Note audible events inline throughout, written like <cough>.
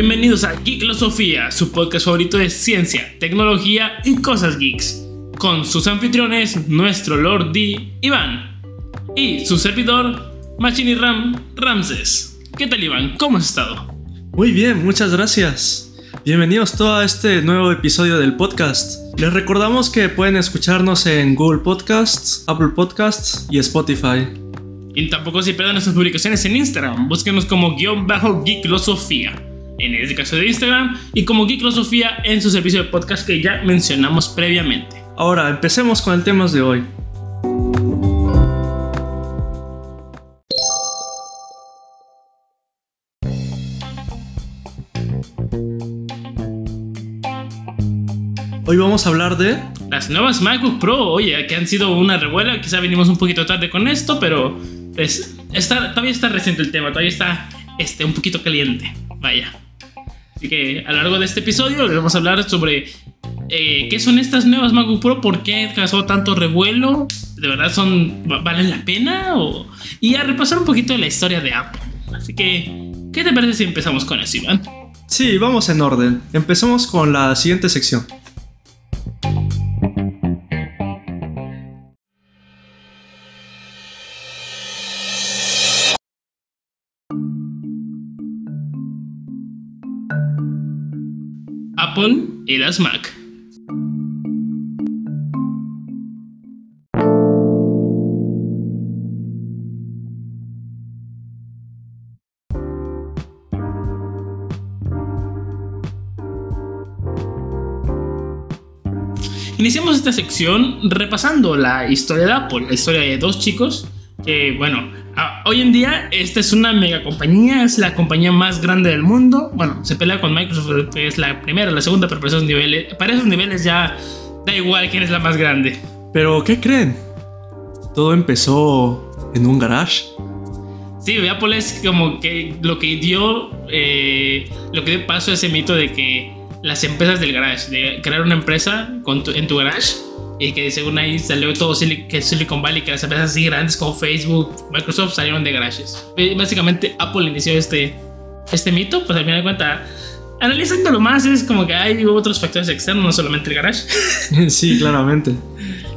Bienvenidos a Geeklosofía, su podcast favorito de ciencia, tecnología y cosas geeks. Con sus anfitriones, nuestro Lord D, Iván. Y su servidor, Machini Ram, Ramses. ¿Qué tal Iván? ¿Cómo has estado? Muy bien, muchas gracias. Bienvenidos todos a este nuevo episodio del podcast. Les recordamos que pueden escucharnos en Google Podcasts, Apple Podcasts y Spotify. Y tampoco se pierdan nuestras publicaciones en Instagram. Búsquenos como guion bajo Geeklosofía en este caso de Instagram, y como Geeklosofía en su servicio de podcast que ya mencionamos previamente. Ahora, empecemos con el tema de hoy. Hoy vamos a hablar de las nuevas MacBook Pro. Oye, que han sido una revuela. Quizá venimos un poquito tarde con esto, pero pues, está, todavía está reciente el tema. Todavía está este, un poquito caliente. Vaya. Así que a lo largo de este episodio les vamos a hablar sobre eh, qué son estas nuevas MacBook Pro, por qué causó tanto revuelo, de verdad son valen la pena y a repasar un poquito de la historia de Apple. Así que, ¿qué te parece si empezamos con eso, Iván? Sí, vamos en orden. Empecemos con la siguiente sección. Apple y las Mac. Iniciamos esta sección repasando la historia de Apple, la historia de dos chicos que, bueno, hoy en día esta es una mega compañía, es la compañía más grande del mundo. Bueno, se pelea con Microsoft, es la primera, la segunda, pero para esos niveles, para esos niveles ya da igual quién es la más grande. Pero, ¿qué creen? Todo empezó en un garage. Sí, Apple es como que lo que dio, eh, lo que dio paso a ese mito de que las empresas del garage, de crear una empresa en tu garage y que según ahí salió todo que Silicon Valley, que las empresas así grandes como Facebook, Microsoft salieron de garages. Básicamente Apple inició este, este mito, pues al final de cuentas, analizándolo más, es como que hay otros factores externos, no solamente el garage. <laughs> Sí, claramente.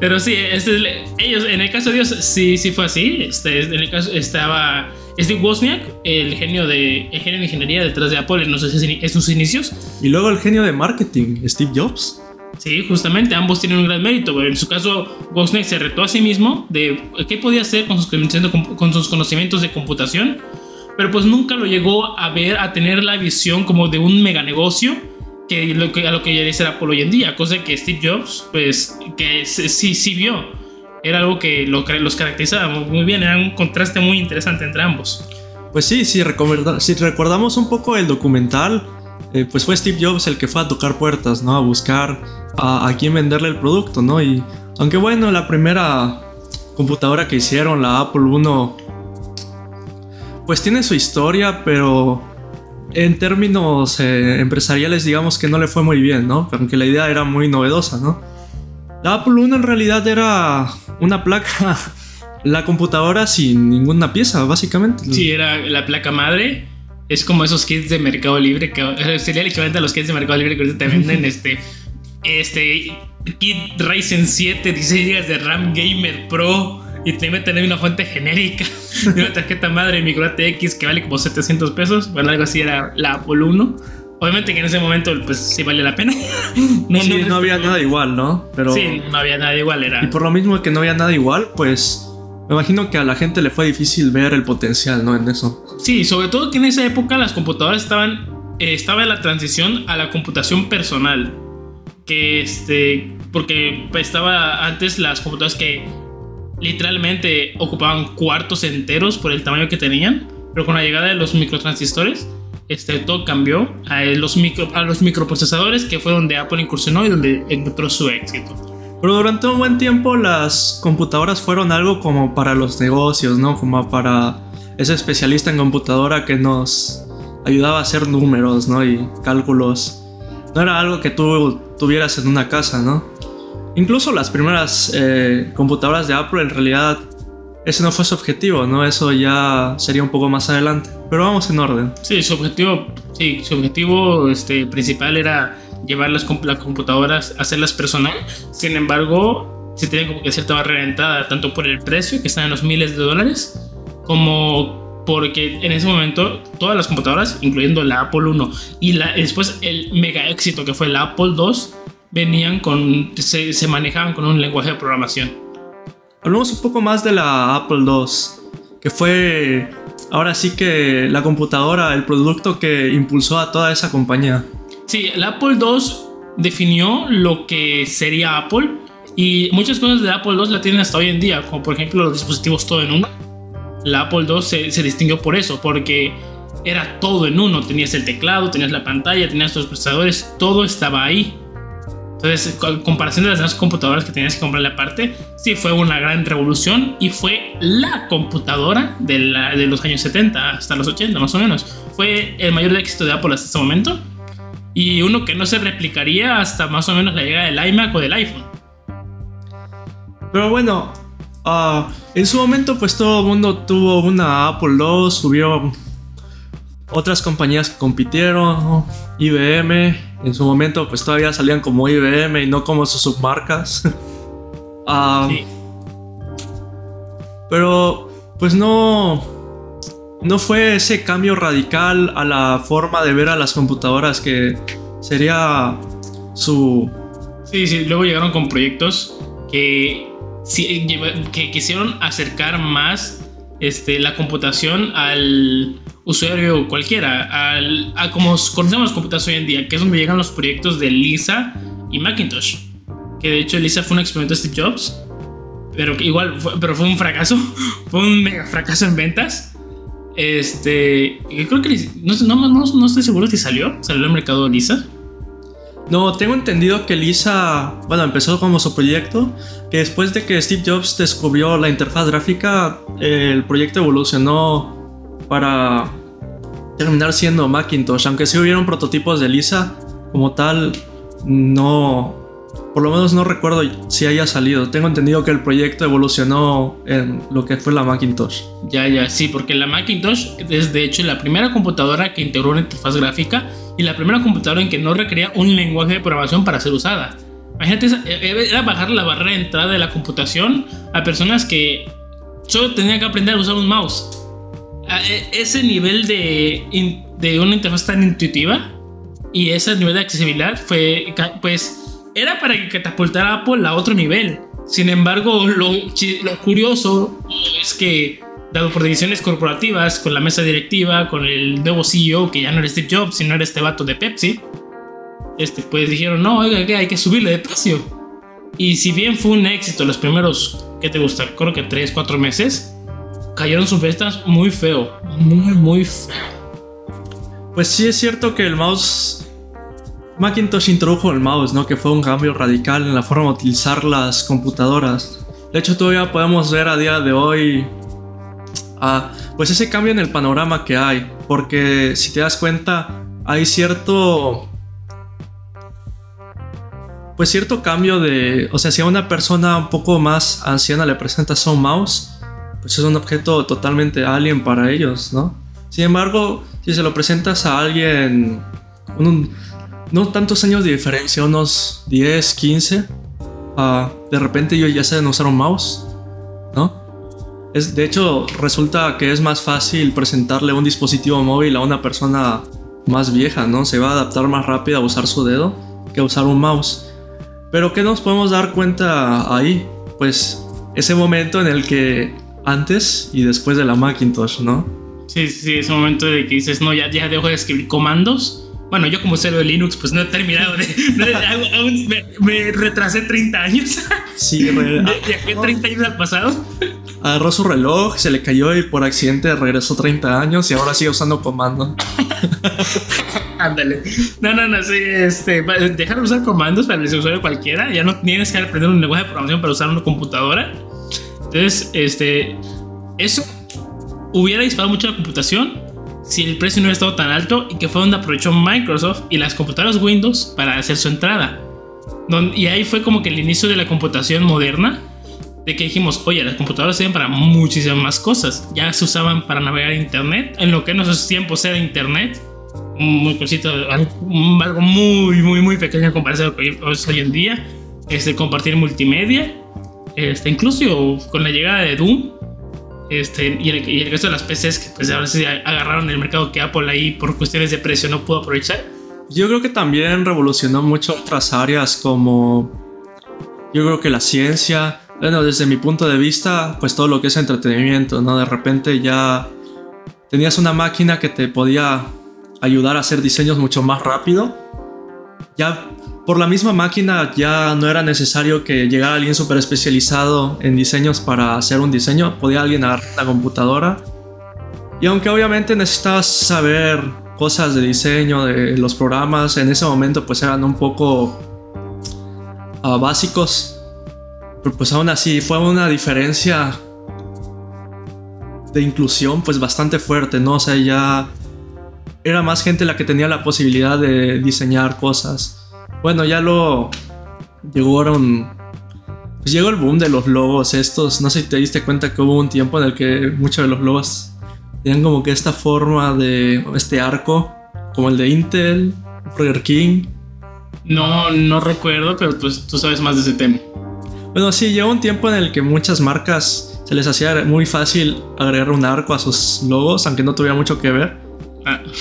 Pero sí, este, ellos, en el caso de ellos, sí, sí fue así. Este, en el caso estaba Steve Wozniak, el genio de, el genio de ingeniería detrás de Apple en sus inicios. Y luego el genio de marketing, Steve Jobs. Sí, justamente, ambos tienen un gran mérito. En su caso, Wozniak se retó a sí mismo de qué podía hacer con sus, con sus conocimientos de computación, pero pues nunca lo llegó a ver, a tener la visión como de un mega negocio que, lo que a lo que ya dice Apple hoy en día, cosa que Steve Jobs, pues, que sí, sí vio. Era algo que los caracterizaba muy bien, era un contraste muy interesante entre ambos. Pues sí, si, si recordamos un poco el documental, eh, pues fue Steve Jobs el que fue a tocar puertas, ¿no? A buscar a, a quién venderle el producto, ¿no? Y aunque bueno, la primera computadora que hicieron, la Apple I, pues tiene su historia, pero en términos eh, empresariales digamos que no le fue muy bien, ¿no? Aunque la idea era muy novedosa, ¿no? La Apple I en realidad era una placa, <laughs> la computadora sin ninguna pieza, básicamente. Sí, era la placa madre es como esos kits de Mercado Libre que <laughs> sería el equivalente a los kits de Mercado Libre que te venden <laughs> este este kit Ryzen 7 16 GB de RAM Gamer Pro y te meten en una fuente genérica <laughs> de una tarjeta madre micro ATX que vale como 700 pesos bueno algo así era la Apple 1 obviamente que en ese momento pues sí vale la pena. No, sí, no, había nada igual no pero sí no había nada igual era y por lo mismo que no había nada igual pues me imagino que a la gente le fue difícil ver el potencial, ¿no? En eso. Sí, sobre todo que en esa época las computadoras estaban. Eh, estaba la transición a la computación personal. Que este. Porque estaba antes las computadoras que literalmente ocupaban cuartos enteros por el tamaño que tenían. Pero con la llegada de los microtransistores, este, todo cambió a los, micro, a los microprocesadores, que fue donde Apple incursionó y donde encontró su éxito. Pero durante un buen tiempo las computadoras fueron algo como para los negocios, ¿no? Como para ese especialista en computadora que nos ayudaba a hacer números, ¿no? Y cálculos. No era algo que tú tuvieras en una casa, ¿no? Incluso las primeras eh, computadoras de Apple en realidad ese no fue su objetivo, ¿no? Eso ya sería un poco más adelante. Pero vamos en orden. Sí, su objetivo, sí, su objetivo este, principal era llevar las, las computadoras, hacerlas personal. Sin embargo, se tenía como que cierta barrera de entrada, tanto por el precio, que está en los miles de dólares, como porque en ese momento todas las computadoras, incluyendo la Apple 1 y la, después el mega éxito que fue la Apple 2, venían con, se, se manejaban con un lenguaje de programación. Hablemos un poco más de la Apple 2, que fue ahora sí que la computadora, el producto que impulsó a toda esa compañía. Sí, el Apple II definió lo que sería Apple y muchas cosas de Apple II la tienen hasta hoy en día, como por ejemplo los dispositivos todo en uno. La Apple II se, distinguió por eso, porque era todo en uno. Tenías el teclado, tenías la pantalla, tenías los procesadores, todo estaba ahí. Entonces, en comparación de las demás computadoras que tenías que comprarle aparte, sí fue una gran revolución y fue la computadora de, de los años 70 hasta los 80 más o menos. Fue el mayor éxito de Apple hasta este momento y uno que no se replicaría hasta más o menos la llegada del iMac o del iPhone. Pero bueno, uh, en su momento pues todo el mundo tuvo una Apple II, subió otras compañías que compitieron, IBM, en su momento pues todavía salían como IBM y no como sus submarcas. uh, <laughs> sí. Pero pues no, no fue ese cambio radical a la forma de ver a las computadoras que sería su... Sí, sí, luego llegaron con proyectos que, que quisieron acercar más este, la computación al usuario cualquiera, al, a como conocemos computadoras hoy en día, que es donde llegan los proyectos de Lisa y Macintosh. Que de hecho Lisa fue un experimento de Steve Jobs, pero igual pero fue un fracaso, <laughs> fue un mega fracaso en ventas este, creo que no, no, no, estoy seguro si salió, salió al mercado Lisa. No, tengo entendido que Lisa, bueno, empezó como su proyecto, que después de que Steve Jobs descubrió la interfaz gráfica, el proyecto evolucionó para terminar siendo Macintosh, aunque sí hubieron prototipos de Lisa, como tal, no, por lo menos no recuerdo si haya salido. Tengo entendido que el proyecto evolucionó en lo que fue la Macintosh. Ya, ya, sí, porque la Macintosh es de hecho la primera computadora que integró una interfaz gráfica y la primera computadora en que no requería un lenguaje de programación para ser usada. Imagínate, eh, eh, era bajar la barrera de entrada de la computación a personas que solo tenían que aprender a usar un mouse. A e, ese nivel de, de una interfaz tan intuitiva y ese nivel de accesibilidad fue, pues, era para que catapultara Apple a otro nivel. Sin embargo, lo, curioso es que, dado por decisiones corporativas, con la mesa directiva, con el nuevo CEO, que ya no era Steve Jobs, sino era este vato de Pepsi, este, pues dijeron, no, oiga, que hay que subirle de precio. Y si bien fue un éxito los primeros, ¿qué te gusta? Creo que 3, 4 meses, cayeron sus ventas muy feo, muy, muy feo. Pues sí es cierto que el mouse Macintosh introdujo el mouse, ¿no? Que fue un cambio radical en la forma de utilizar las computadoras. De hecho, todavía podemos ver a día de hoy, ah, pues ese cambio en el panorama que hay. Porque si te das cuenta, hay cierto, pues cierto cambio de, o sea, si a una persona un poco más anciana le presentas un mouse, pues es un objeto totalmente alien para ellos, ¿no? Sin embargo, si se lo presentas a alguien, un, no tantos años de diferencia, unos 10, 15. Ah, de repente yo ya sé usar un mouse, ¿no? Es, de hecho, resulta que es más fácil presentarle un dispositivo móvil a una persona más vieja, ¿no? Se va a adaptar más rápido a usar su dedo que a usar un mouse. Pero ¿qué nos podemos dar cuenta ahí? Pues ese momento en el que antes y después de la Macintosh, ¿no? Sí, sí, ese momento de que dices, no, ya, ya dejo de escribir comandos bueno, yo como cero de Linux, pues no he terminado de. <laughs> aún me, retrasé 30 años. <laughs> Sí, viajé 30 años al pasado. Agarró su reloj, se le cayó y por accidente regresó 30 años y ahora sigue usando comando. <laughs> Ándale. No, no, no, sí, este, dejar de usar comandos para el usuario cualquiera. Ya no tienes que aprender un lenguaje de programación para usar una computadora. Entonces, este, eso hubiera disparado mucho la computación si el precio no hubiera estado tan alto y que fue donde aprovechó Microsoft y las computadoras Windows para hacer su entrada. y ahí fue como que el inicio de la computación moderna de que dijimos, oye, las computadoras sirven para muchísimas más cosas. Ya se usaban para navegar internet, en lo que en esos tiempos era internet. Muy cosito, algo, muy, muy, muy pequeño en comparación con hoy en día. Este, compartir multimedia. Este, incluso con la llegada de Doom, este, y, el, y, resto de las PCs que pues ahora sí agarraron el mercado que Apple ahí por cuestiones de precio no pudo aprovechar. Yo creo que también revolucionó mucho otras áreas como yo creo que la ciencia, bueno, desde mi punto de vista, pues todo lo que es entretenimiento, ¿no? De repente ya tenías una máquina que te podía ayudar a hacer diseños mucho más rápido. Ya por la misma máquina ya no era necesario que llegara alguien súper especializado en diseños para hacer un diseño. Podía alguien agarrar una computadora. Y aunque obviamente necesitabas saber cosas de diseño, de los programas, en ese momento pues eran un poco uh, básicos. Pero pues aún así fue una diferencia de inclusión pues bastante fuerte, ¿no? O sea, ya era más gente la que tenía la posibilidad de diseñar cosas. Bueno, ya lo llegaron. Pues llegó el boom de los logos estos. No sé si te diste cuenta que hubo un tiempo en el que muchos de los logos tenían como que esta forma de este arco, como el de Intel, Burger King. No, no recuerdo, pero pues tú sabes más de ese tema. Bueno, sí, llegó un tiempo en el que muchas marcas se les hacía muy fácil agregar un arco a sus logos, aunque no tuviera mucho que ver. Ah. <laughs>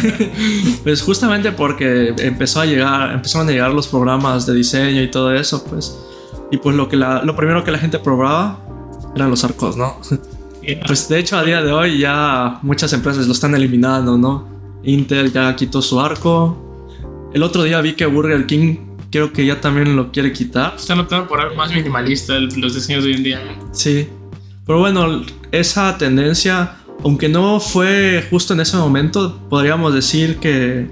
<laughs> pues justamente porque empezó a llegar, empezaron a llegar los programas de diseño y todo eso, pues. Y pues lo que la, lo primero que la gente probaba eran los arcos, ¿no? <laughs> Pues de hecho a día de hoy ya muchas empresas lo están eliminando, ¿no? Intel ya quitó su arco. El otro día vi que Burger King creo que ya también lo quiere quitar. Están optando por algo más minimalista los diseños de hoy en día. Sí. Pero bueno, esa tendencia aunque no fue justo en ese momento, podríamos decir que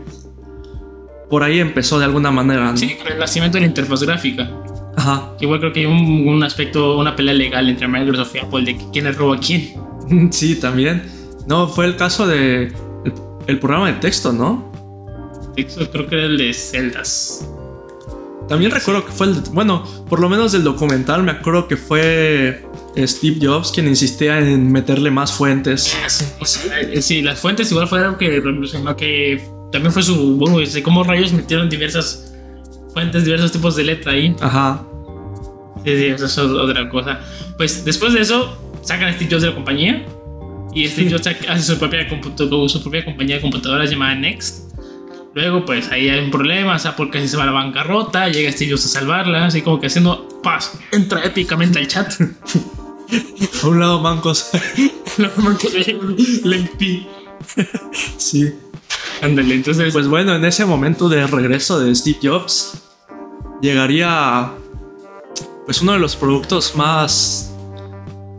por ahí empezó de alguna manera. ¿no? Sí, con el nacimiento de la interfaz gráfica. Ajá. Igual creo que hay un, aspecto, una pelea legal entre Microsoft y Apple de quién le roba a quién. <laughs> Sí, también. No, fue el caso de el, programa de texto, ¿no? Texto, creo que era el de Celdas. También recuerdo que fue el, bueno, por lo menos del documental me acuerdo que fue Steve Jobs quien insistía en meterle más fuentes. Sí, las fuentes igual fue algo que que también fue su, bueno, cómo rayos metieron diversas fuentes, diversos tipos de letra ahí. Ajá. Sí, sí, eso es otra cosa. Pues después de eso, sacan a Steve Jobs de la compañía y Steve Jobs hace su propia, su propia compañía de computadoras llamada Next. Luego, pues ahí hay un problema, o sea, porque se va a la bancarrota, llega Steve Jobs a salvarla, así como que haciendo paz, entra épicamente al chat. <laughs> A un lado mancos. Los mancos. Sí. Ándale, entonces. Pues bueno, en ese momento de regreso de Steve Jobs, llegaría. Pues uno de los productos más.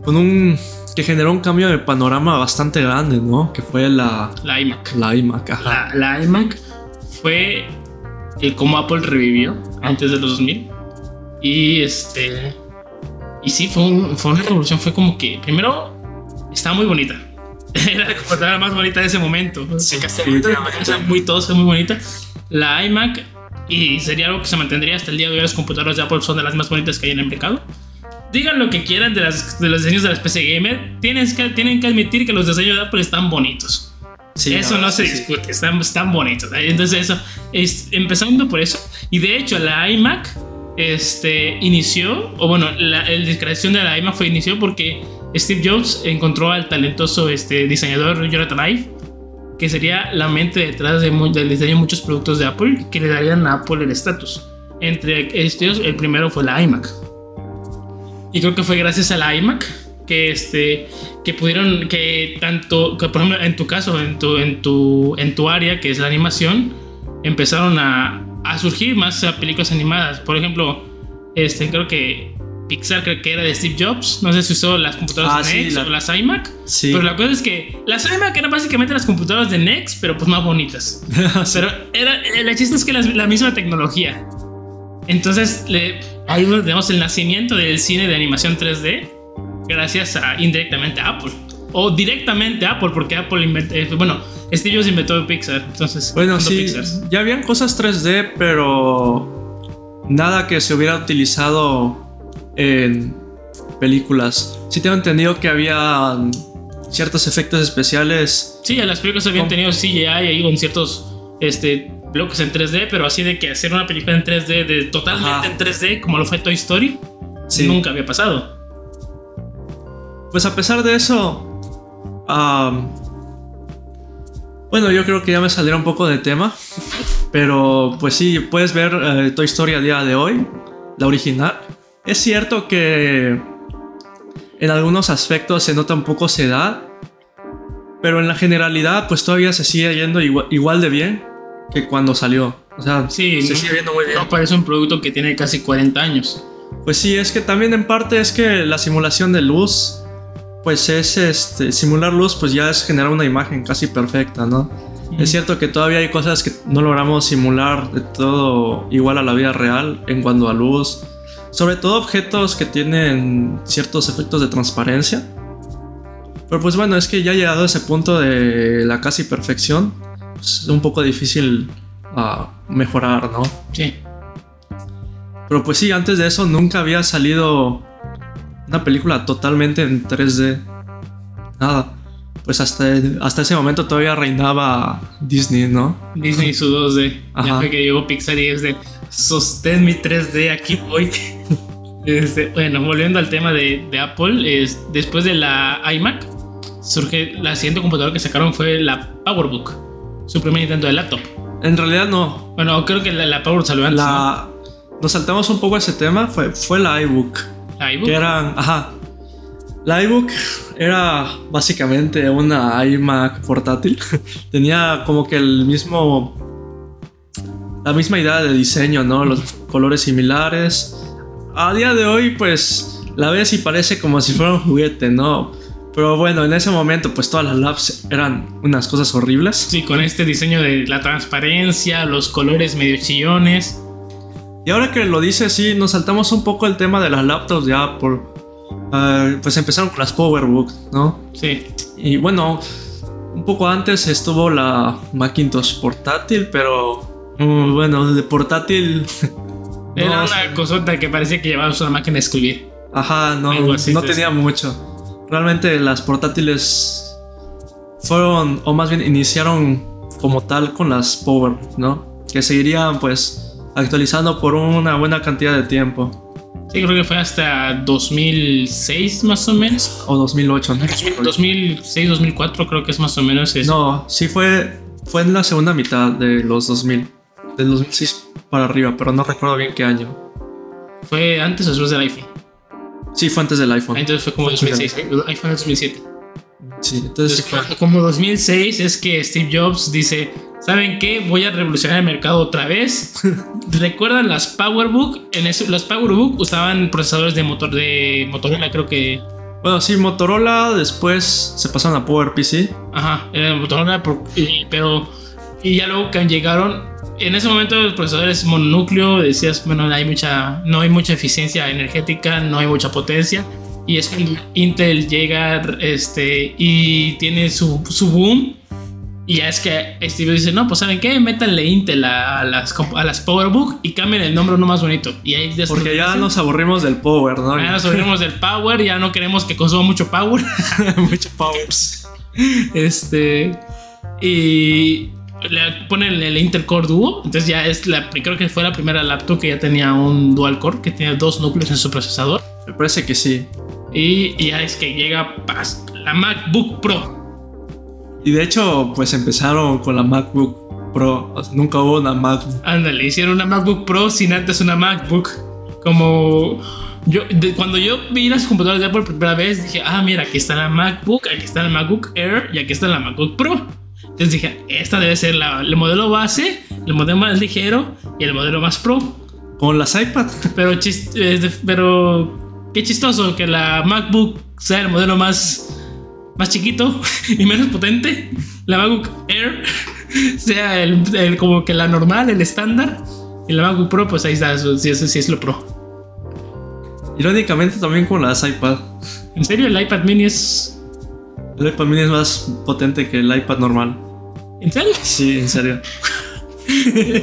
Con un. que generó un cambio de panorama bastante grande, ¿no? Que fue la. La iMac. La iMac, ajá. La, la iMac fue. El cómo Apple revivió antes de los 2000. Y este y sí, fue, fue una revolución. Fue como que, primero, estaba muy bonita. <laughs> Era la computadora más bonita de ese momento. Sí, muy tosca, muy bonita. La iMac, y sería algo que se mantendría hasta el día de hoy. Las computadoras de Apple son de las más bonitas que hay en el mercado. Digan lo que quieran de, las, de los diseños de las PC Gamer. Tienes que, tienen que admitir que los diseños de Apple están bonitos. Sí, eso no, se discute, están, están bonitos. Entonces, eso, es, empezando por eso. Y de hecho, la iMac este, inició, o bueno, la, la creación de la iMac fue inició porque Steve Jobs encontró al talentoso este, diseñador Jonathan Ive, que sería la mente detrás de del diseño de muchos productos de Apple que le darían a Apple el estatus. Entre estos, el primero fue la iMac. Y creo que fue gracias a la iMac que este que pudieron que tanto que por ejemplo en tu caso en tu en tu en tu área que es la animación empezaron a a surgir más películas animadas. Por ejemplo, este, creo que Pixar creo que era de Steve Jobs. No sé si usó las computadoras ah, de Next o las iMac. Pero la cosa es que las iMac eran básicamente las computadoras de Next, pero pues más bonitas. <laughs> Pero era, el chiste es que la, la misma tecnología. Entonces, le, ahí tenemos el nacimiento del cine de animación 3D gracias a indirectamente a Apple. O directamente Apple, porque Apple inventó, eh, bueno, Steve Jobs inventó Pixar, entonces. Bueno, sí, ya habían cosas 3D, pero nada que se hubiera utilizado en películas. Sí tengo entendido que había ciertos efectos especiales. Sí, las películas habían tenido CGI ahí con ciertos este, bloques en 3D, pero así de que hacer una película en 3D, de, totalmente Ajá. en 3D, como lo fue Toy Story, Sí. nunca había pasado. Pues a pesar de eso, bueno, yo creo que ya me saldría un poco de tema, pero pues sí, puedes ver eh, Toy Story a día de hoy, la original. Es cierto que en algunos aspectos se nota un poco su edad, pero en la generalidad pues todavía se sigue yendo igual, igual de bien que cuando salió. O sea, Sí, se no- sigue viendo muy bien. No parece un producto que tiene casi 40 años. Pues sí, es que también en parte es que la simulación de luz, pues es este, simular luz, pues ya es generar una imagen casi perfecta, ¿no? Es cierto que todavía hay cosas que no logramos simular de todo igual a la vida real en cuanto a luz, sobre todo objetos que tienen ciertos efectos de transparencia. Pero pues bueno, es que ya llegado a ese punto de la casi perfección, pues es un poco difícil ah, mejorar, ¿no? Sí. Pero pues sí, antes de eso nunca había salido una película totalmente en 3D. Nada. Pues hasta, hasta ese momento todavía reinaba Disney, ¿no? Disney y su 2D. Ya fue que llegó Pixar y es de sostén mi 3D, aquí voy. <laughs> Este, bueno, volviendo al tema de, de Apple, es, después de la iMac, surge la siguiente computadora que sacaron fue la PowerBook, su primer intento de laptop. En realidad no. Bueno, creo que la, la PowerBook salió antes. La, nos saltamos un poco ese tema. Fue, fue la iBook. iBook. Que eran. Ajá. La iBook era básicamente una iMac portátil. <laughs> Tenía como que el mismo. La misma idea de diseño, ¿no? Los colores similares. A día de hoy, pues. La ves y parece como si fuera un juguete, ¿no? Pero bueno, en ese momento, pues todas las labs eran unas cosas horribles. Sí, con este diseño de la transparencia, los colores medio chillones. Y ahora que lo dices, sí, nos saltamos un poco el tema de las laptops ya por... ah, pues empezaron con las PowerBook, ¿no? Sí, Y bueno, un poco antes estuvo la Macintosh portátil, pero... mm, bueno, de portátil... <laughs> era no, una cosota que parecía que llevabas una máquina de escribir. Ajá, no, así, no tenía mucho. Realmente las portátiles fueron, o más bien iniciaron como tal con las Power, ¿no? Que seguirían pues actualizando por una buena cantidad de tiempo. Sí, creo que fue hasta 2006 más o menos. O 2008, ¿no? 2006, 2004 creo que es más o menos eso. No, sí fue, fue en la segunda mitad de los 2000. Del 2006 para arriba, pero no recuerdo bien qué año. Fue antes o después del iPhone. Sí, fue antes del iPhone. Ah, Entonces fue como Fue antes del 2006. iPhone es 2007. Sí, entonces Entonces, como 2006 es que Steve Jobs dice, ¿saben qué? Voy a revolucionar el mercado otra vez. <laughs> ¿Recuerdan las PowerBook? En eso, las PowerBook usaban procesadores de motor de Motorola, creo que... Bueno, sí, Motorola después se pasaron a PowerPC. Ajá, era Motorola, pero... Y ya luego que llegaron... En ese momento los procesadores mononúcleo, decías, bueno, hay mucha, no hay mucha eficiencia energética, no hay mucha potencia. Y es cuando Intel llega este, y tiene su, su boom. Y ya es que Steve dice, no, pues ¿saben qué? Métanle Intel a, a las, a las PowerBook y cambien el nombre uno más bonito. Y ahí Porque ya nos aburrimos del Power, ¿no? Ya nos olvidamos del Power, ya no queremos que consuma mucho Power. <laughs> Mucho Power. Este. Y le ponen el Intel Core Duo. Entonces ya es la. Creo que fue la primera laptop que ya tenía un dual core, que tenía dos núcleos en su procesador. Me parece que sí. Y, ya es que llega la MacBook Pro. Y de hecho, pues empezaron con la MacBook Pro. O sea, nunca hubo una MacBook. Ándale, hicieron una MacBook Pro sin antes una MacBook. Como. Yo, de- cuando yo vi las computadoras de Apple por primera vez, dije, ah, mira, aquí está la MacBook, aquí está la MacBook Air y aquí está la MacBook Pro. Entonces dije, esta debe ser la- el modelo base, el modelo más ligero y el modelo más pro. Con las iPad. Pero, chis- de- pero qué chistoso que la MacBook sea el modelo más, más chiquito <laughs> y menos potente. La MacBook Air <laughs> sea el, el- como que la normal, el estándar. Y la MacBook Pro, pues ahí está, sí, eso sí es lo pro. Irónicamente también con las iPad. En serio, el iPad mini es. El iPad mini es más potente que el iPad normal. ¿En serio? Sí, en serio.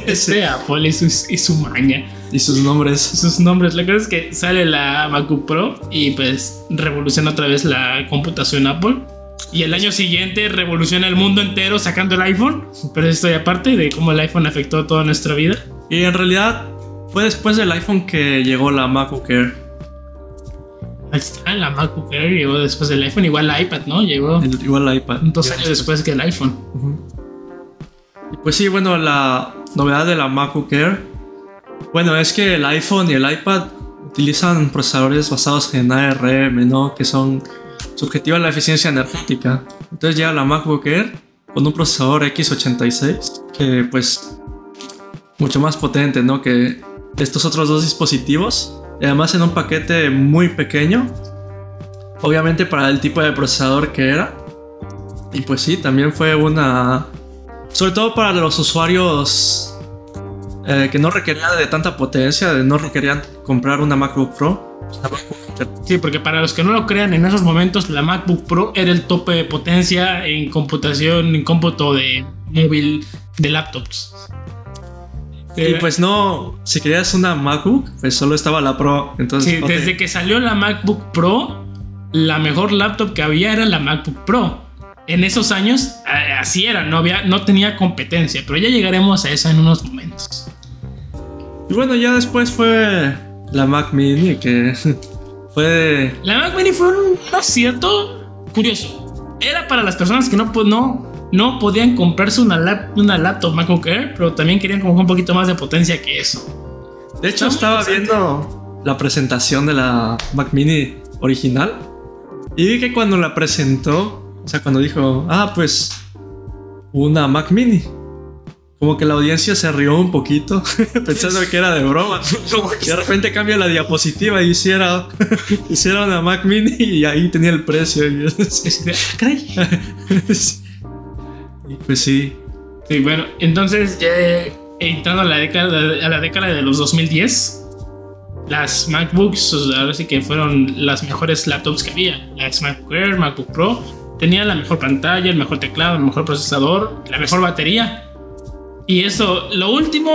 Este Apple y su, y su maña. Y sus nombres. Sus nombres. La cosa es que sale la MacBook Pro y pues revoluciona otra vez la computación Apple. Y el año siguiente revoluciona el mundo entero sacando el iPhone. Pero esto ya aparte de cómo el iPhone afectó toda nuestra vida. Y en realidad fue después del iPhone que llegó la MacBook Air. Ahí está, la MacBook Air llegó después del iPhone. Igual la iPad, ¿no? Llegó El- igual la iPad. dos años después que el iPhone. Pues sí, bueno, la novedad de la MacBook Air. Bueno, es que el iPhone y el iPad utilizan procesadores basados en ARM, ¿no? Que son subjetivos a la eficiencia energética. Entonces llega la MacBook Air con un procesador X86 que pues mucho más potente, ¿no? Que estos otros dos dispositivos. Y además en un paquete muy pequeño. Obviamente para el tipo de procesador que era. Y pues sí, también fue una... Sobre todo para los usuarios eh, que no requerían de tanta potencia, de no requerían comprar una MacBook Pro. Sí, porque para los que no lo crean, en esos momentos la MacBook Pro era el tope de potencia en computación, en cómputo de móvil, de laptops. Y pues no, si querías una MacBook, pues solo estaba la Pro. Entonces, Sí, desde que salió la MacBook Pro, la mejor laptop que había era la MacBook Pro. En esos años eh, así era, no, había, no tenía competencia, pero ya llegaremos a eso en unos momentos. Y bueno, ya después fue la Mac Mini, que <laughs> fue... La Mac Mini fue un acierto curioso. Era para las personas que no, no, no podían comprarse una, lap- una laptop MacBook Air, pero también querían como un poquito más de potencia que eso. De hecho, estaba viendo la presentación de la Mac Mini original. Y vi que cuando la presentó, o sea, cuando dijo, ah, pues una Mac Mini. Como que la audiencia se rió un poquito, <laughs> pensando que era de broma. Y de repente cambia la diapositiva y hiciera, hiciera <laughs> una Mac Mini y ahí tenía el precio. Y, <laughs> y pues sí, Sí, bueno, entonces ya entrando a la década, a la década de los 2010, las MacBooks, ahora sí que fueron las mejores laptops que había. Las MacBook Air, MacBook Pro, tenían la mejor pantalla, el mejor teclado, el mejor procesador, la mejor batería. Y eso, lo último,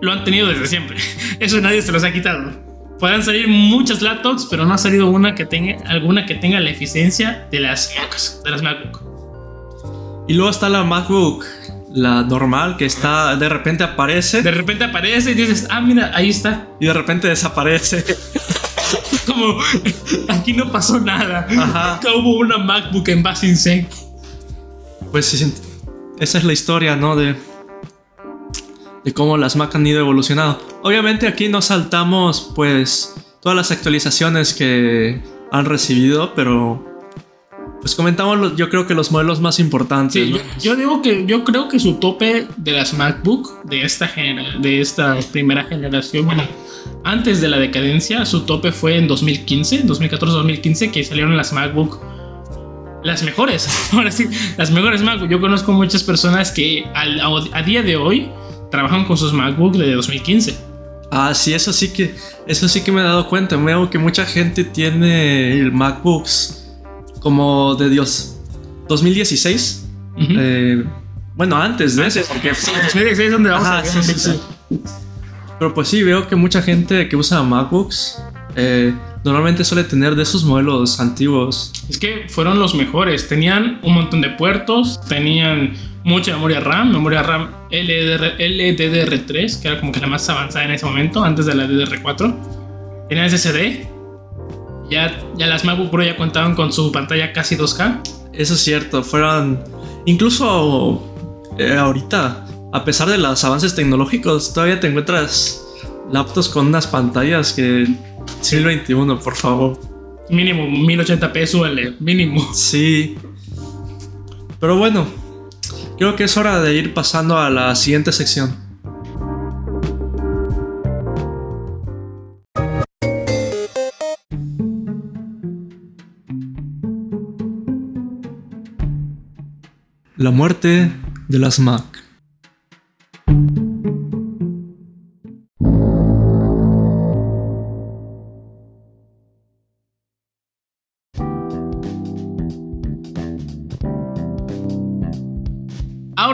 lo han tenido desde siempre. <laughs> Eso nadie se los ha quitado. Podrán salir muchas laptops, pero no ha salido una que tenga, alguna que tenga la eficiencia de las de las MacBook. Y luego está la MacBook, la normal, que está, de repente aparece De repente aparece y dices, ah, mira, ahí está. y de repente desaparece. <laughs> Como aquí no pasó nada. Ajá. Acá hubo una MacBook en base insane. Pues sí, esa es la historia, ¿no? De, de cómo las Mac han ido evolucionando. Obviamente aquí no saltamos, pues, todas las actualizaciones que han recibido, pero pues comentamos, los- yo creo que los modelos más importantes. Sí, ¿no? yo, yo digo que yo creo que su tope de las MacBook de esta genera- de esta primera generación, bueno, antes de la decadencia, su tope fue en 2015, 2014-2015 que salieron las MacBook las mejores. <laughs> Ahora sí, las mejores MacBook. Yo conozco muchas personas que al- a, a día de hoy trabajan con sus MacBook de 2015. Ah, sí, eso sí que, eso sí que me he dado cuenta. Veo que mucha gente tiene el MacBooks como de Dios 2016. Ujú. Eh, bueno, antes de ese, porque Sí, 2016 es donde vamos Ajá, a ver sí, sí, sí. Pero pues sí, veo que mucha gente que usa MacBooks eh, normalmente suele tener de esos modelos antiguos. Es que fueron los mejores. Tenían un montón de puertos, tenían mucha memoria RAM, memoria RAM LDR, LDDR3, que era como que la más avanzada en ese momento, antes de la DDR4. Tenían SSD. Ya, ya las MacBook Pro ya contaban con su pantalla casi 2K. Eso es cierto, fueron incluso eh, ahorita, a pesar de los avances tecnológicos, todavía te encuentras laptops con unas pantallas que 2021, por favor. Mínimo 1080p, súbele, mínimo. Sí. Pero bueno, creo que es hora de ir pasando a la siguiente sección. La muerte de las Mac.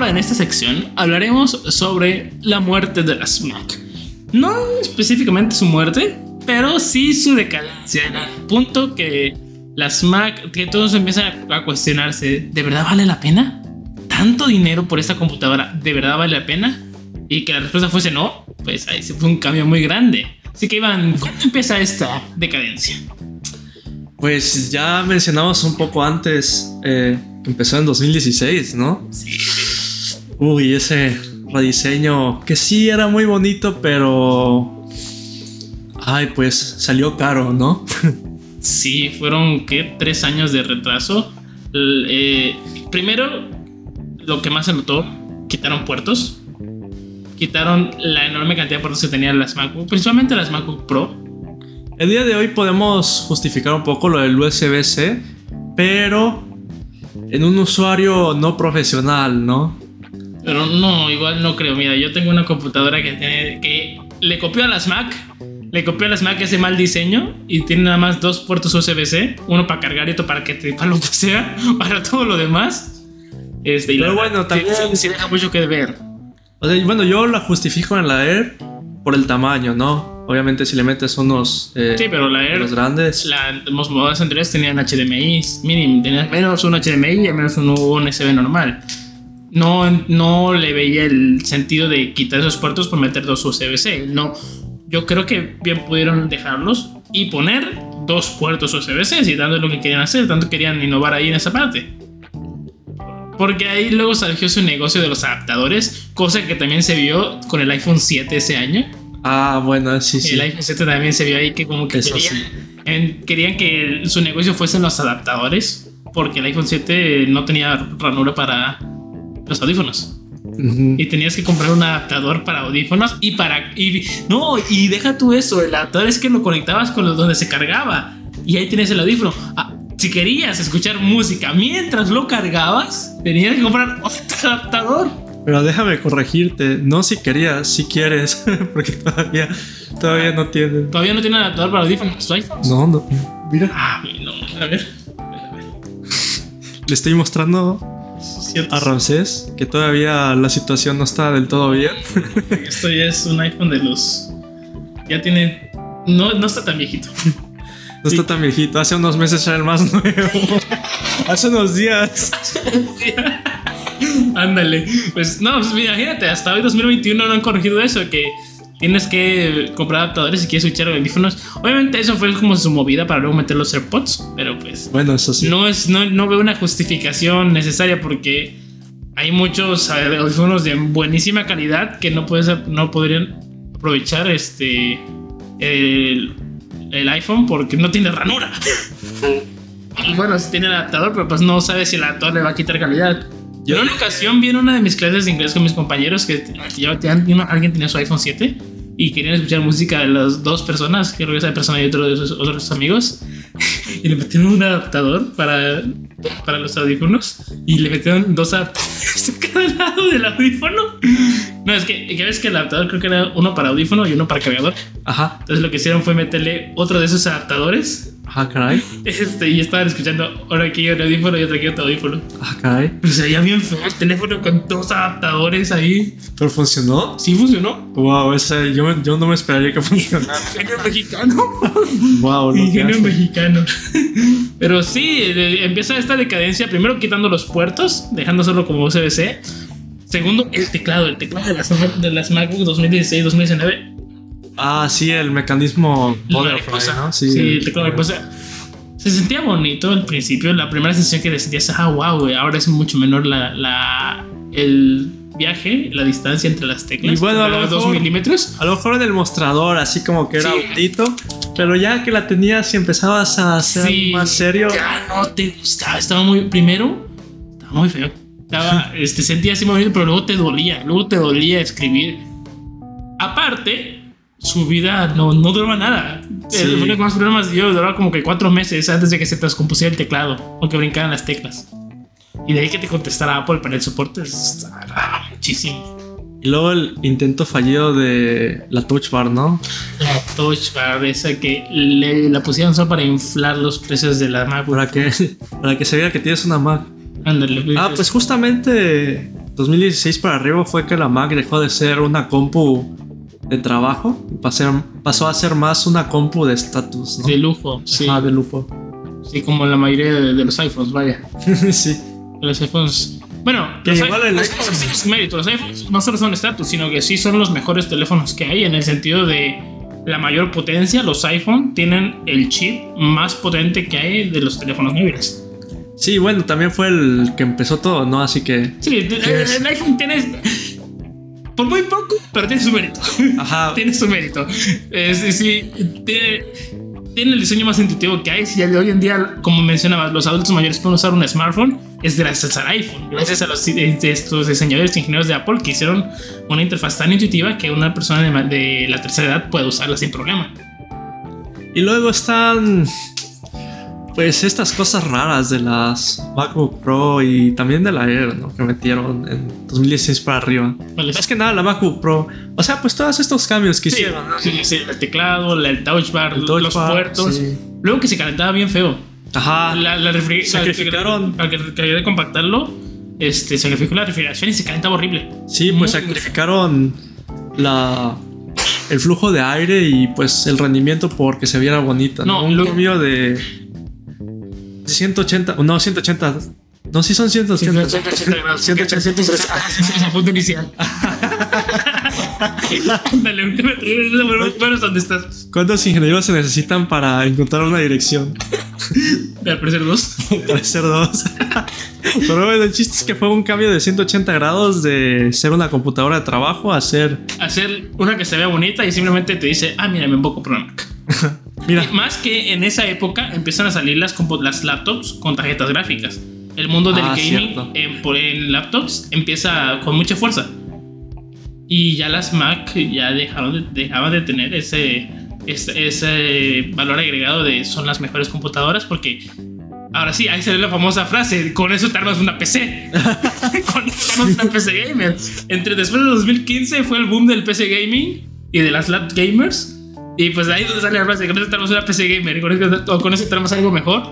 Ahora en esta sección hablaremos sobre la muerte de las Mac. No específicamente su muerte, pero sí su decadencia. En el punto que las Mac, que todos empiezan a cuestionarse, ¿de verdad vale la pena? ¿Tanto dinero por esta computadora? ¿De verdad vale la pena? Y que la respuesta fuese no, pues ahí se fue un cambio muy grande. Así que Iván, ¿cuándo empieza esta decadencia? Pues ya mencionamos un poco antes eh, que empezó en 2016, ¿no? Sí. Uy, ese rediseño que sí era muy bonito, pero... Ay, pues salió caro, ¿no? <laughs> Sí, fueron, ¿qué? Tres años de retraso. Eh, primero, lo que más se notó, quitaron puertos. Quitaron la enorme cantidad de puertos que tenían las MacBook, principalmente las MacBook Pro. El día de hoy podemos justificar un poco lo del USB-C, pero en un usuario no profesional, ¿no? Pero no, igual no creo. Mira, yo tengo una computadora que, tiene, que le copió a las Mac. Le copió a las Mac ese mal diseño y tiene nada más dos puertos USB-C, uno para cargar y otro para que te para lo que <laughs> sea, para todo lo demás. Este, y Pero la bueno, también- sí, sí deja mucho que ver. O sea, bueno, yo la justifico en la Air por el tamaño, ¿no? Obviamente si le metes unos... eh, Sí, pero la Air, los grandes... la- los modelos anteriores tenían HDMI mínimo, tenían menos un HDMI y menos un USB normal. No, no le veía el sentido de quitar esos puertos por meter dos USB-C. No, yo creo que bien pudieron dejarlos y poner dos puertos USB-C, si tanto es lo que querían hacer, tanto querían innovar ahí en esa parte. Porque ahí luego surgió su negocio de los adaptadores, cosa que también se vio con el iPhone 7 ese año. Ah, bueno, sí, sí. El iPhone 7 también se vio ahí que como que Eso querían, sí. en- querían que su negocio fuesen los adaptadores, porque el iPhone 7 no tenía ranura para los audífonos. Ujú. Y tenías que comprar un adaptador para audífonos y para... Y, no, y deja tú eso, el adaptador es que lo conectabas con los donde se cargaba. Y ahí tienes el audífono. Ah, si querías escuchar música mientras lo cargabas, tenías que comprar otro adaptador. Pero déjame corregirte, no si querías, si quieres, <laughs> porque todavía, todavía no tienen. Todavía no tiene adaptador para audífonos, tu iPhone. No, no. Mira, Ah, no, a ver. A ver. le estoy mostrando. A Ramsés que todavía la situación no está del todo bien. <laughs> Esto ya es un iPhone de los. Ya tiene. No, no está tan viejito. No está tan viejito, hace unos meses era el más nuevo. hace unos días. <laughs> Ándale. Pues no, pues imagínate, hasta hoy 2021 no han corregido eso, que tienes que comprar adaptadores si quieres escuchar audífonos. Obviamente eso fue como su movida para luego meter los AirPods, pero pues Bueno, eso sí. no, es, no, no veo una justificación necesaria porque hay muchos audífonos de buenísima calidad que no, puedes, no podrían aprovechar este el, el iPhone porque no tiene ranura. Y <laughs> bueno, sí tiene el adaptador, pero pues no sabes si el adaptador le va a quitar calidad. Yo en una ocasión vi en una de mis clases de inglés con mis compañeros que alguien tenía su iPhone 7 y querían escuchar música de las dos personas, que esa persona y otro de sus otros amigos, <laughs> y le metieron un adaptador para, para los audífonos y le metieron dos adaptadores <laughs> cada lado del audífono. No, es que, que ves que el adaptador creo que era uno para audífono y uno para cargador. Ajá, Entonces lo que hicieron fue meterle otro de esos adaptadores ajá, caray. este, y estaban escuchando ahora aquí un audífono y otro aquí otro audífono. Ajá, caray. Pero se veía bien feo el teléfono con dos adaptadores ahí. ¿Pero funcionó? Sí funcionó. Wow, ese, yo, yo no me esperaría que funcionara. <laughs> Ingenio mexicano. wow, lo Ingenio mexicano. <laughs> Pero sí, eh, empieza esta decadencia. Primero quitando los puertos, dejando solo como USB-C. Segundo, el teclado. El teclado de las, de las MacBook 2016-2019. Ah, sí, el mecanismo mariposa. ¿no? Sí, el teclado mariposa. Se sentía bonito al principio. La primera sensación que sentías, ah, wow, güey, ahora es mucho menor la, la, el viaje, la distancia entre las teclas. Y bueno, a lo mejor- milímetros. A lo mejor en el mostrador, así como que era Sí. autito, pero ya que la tenías y empezabas a ser Sí, más serio. Ya no te gustaba. Estaba muy. Primero, estaba muy feo. Estaba, <laughs> este, sentía así muy bonito, pero luego te dolía. Luego te dolía escribir. Aparte, su vida no, no duraba nada. Sí. El único más problemas yo duraba como que cuatro meses antes de que se descompusiera el teclado o que brincaran las teclas. Y de ahí que te contestara Apple para el soporte, es- ah, muchísimo. Y luego el intento fallido de la touch bar, ¿no? La touch bar, esa que le, la pusieron solo para inflar los precios de la MacBook. Para que, <laughs> para que se vea que tienes una Mac. Ándale, Ah, pues justamente 2016 para arriba fue que la Mac dejó de ser una compu de trabajo. y pasó- a ser más una compu de estatus, ¿no? De lujo, sí. Ajá, de lujo. Sí, como la mayoría de, de los iPhones, vaya. <laughs> sí. Los iPhones. Bueno, Que los igual el iPhone- mérito. Los iPhones no solo son estatus, sino que sí son los mejores teléfonos que hay en el sentido de la mayor potencia. Los iPhone tienen el chip más potente que hay de los teléfonos móviles. Sí, bueno, también fue el que empezó todo, ¿no? Así que. Sí, el, el iPhone tiene. Por muy poco, pero tiene su mérito. Ajá. <laughs> tiene su mérito. Es, sí, tiene, tiene el diseño más intuitivo que hay. Si de hoy en día, como mencionabas, los adultos mayores pueden usar un smartphone, es gracias al iPhone. Gracias a los de estos diseñadores e ingenieros de Apple que hicieron una interfaz tan intuitiva que una persona de, de la tercera edad puede usarla sin problema. Y luego están. Pues estas cosas raras de las MacBook Pro y también de la Air, ¿no? Que metieron en 2016 para arriba. ¿Cuál es? Más que nada la MacBook Pro. O sea, pues todos estos cambios que Sí, hicieron. ¿no? sí, sí, el teclado, la- el touch bar, El touch los bar, puertos. sí. Luego que se calentaba bien feo. Ajá. La, la Sacrificaron. Al que quería de compactarlo, este, sacrificó la refrigeración y se calentaba horrible. Sí, pues Muy- sacrificaron la el flujo de aire y pues el rendimiento porque se viera bonita. No, No, un lo- cambio de 180, no, 180. No, sí son 180. 180 grados. 180, 180 Ah, sí, sí, punto inicial. <laughs> Dale, un bueno, ¿dónde estás? ¿Cuántos ingenieros se necesitan para encontrar una dirección? Al parecer dos. Para ser dos. Pero bueno, el chiste es que fue un cambio de 180 grados de ser una computadora de trabajo a ser. Hacer una que se vea bonita y simplemente te dice, ah, mira, me una Mac. <laughs> Mira, Más que en esa época empiezan a salir las, las laptops con tarjetas gráficas. El mundo del Ah, gaming en, por- en laptops empieza con mucha fuerza. Y ya las Mac ya dejaron de, dejaban de tener ese, ese, ese valor agregado de son las mejores computadoras porque ahora sí, ahí sale la famosa frase, con eso te armas una PC. <laughs> con eso te armas una PC gamer. Entre después de 2015 fue el boom del PC gaming y de las lap gamers. Y pues ahí es donde sale la frase, con eso te armas una PC gamer con eso, o con eso te armas algo mejor.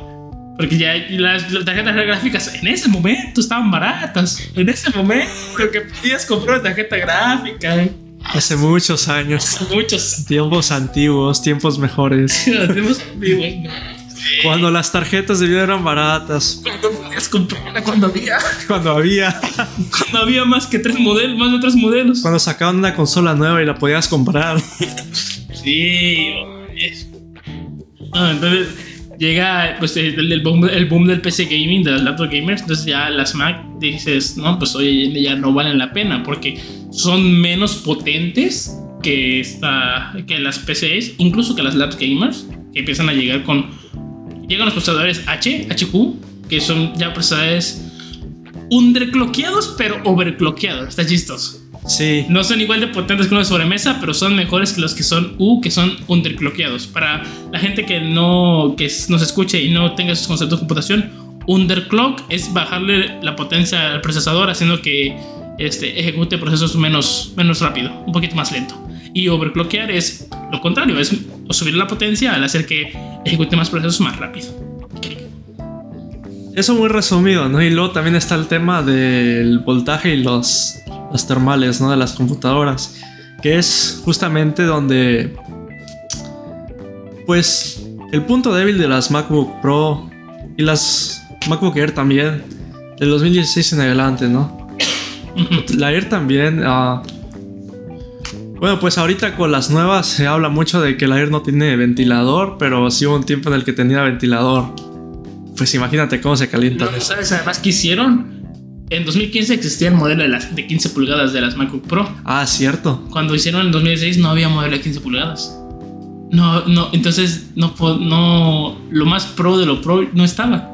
Porque ya las, las tarjetas gráficas en ese momento estaban baratas. En ese momento que podías comprar una tarjeta gráfica. hace muchos años. Muchos Tiempos antiguos, tiempos mejores. <laughs> tenemos amigos, ¿no? Cuando las tarjetas de video eran baratas. Cuando podías comprarla, cuando había, Cuando había. cuando había más que tres modelos, más de tres modelos. Cuando sacaban una consola nueva y la podías comprar. Sí. No, entonces llega pues, el, el boom, el boom del PC gaming, de las laptop gamers. Entonces ya las Mac dices, no, pues oye, ya no valen la pena porque son menos potentes que, esta, que las PCs, incluso que las laptop gamers, que empiezan a llegar con. Llegan los procesadores H, HQ, que son ya procesadores underclockeados, pero overclockeados. Está chistoso. Sí. No son igual de potentes que los de sobremesa, pero son mejores que los que son U, que son underclockeados. Para la gente que no que nos escuche y no tenga esos conceptos de computación, underclock es bajarle la potencia al procesador haciendo que este, ejecute procesos menos, menos rápido, un poquito más lento. Y overclockear es lo contrario, es subir la potencia al hacer que ejecute más procesos más rápido. Eso muy resumido, ¿no? Y luego también está el tema del voltaje y los, los termales, ¿no? De las computadoras. Que es justamente donde. Pues. El punto débil de las MacBook Pro y las MacBook Air también. Del 2016 en adelante, ¿no? La Air también. ah, bueno, pues ahorita con las nuevas se habla mucho de que la Air no tiene ventilador, pero sí hubo un tiempo en el que tenía ventilador. Pues imagínate cómo se calienta. No, ¿Sabes además qué hicieron? En 2015 existía el modelo de, las, de 15 pulgadas de las MacBook Pro. Ah, cierto. Cuando hicieron en 2016 no había modelo de 15 pulgadas. No, no, entonces no, no, lo más pro de lo pro no estaba.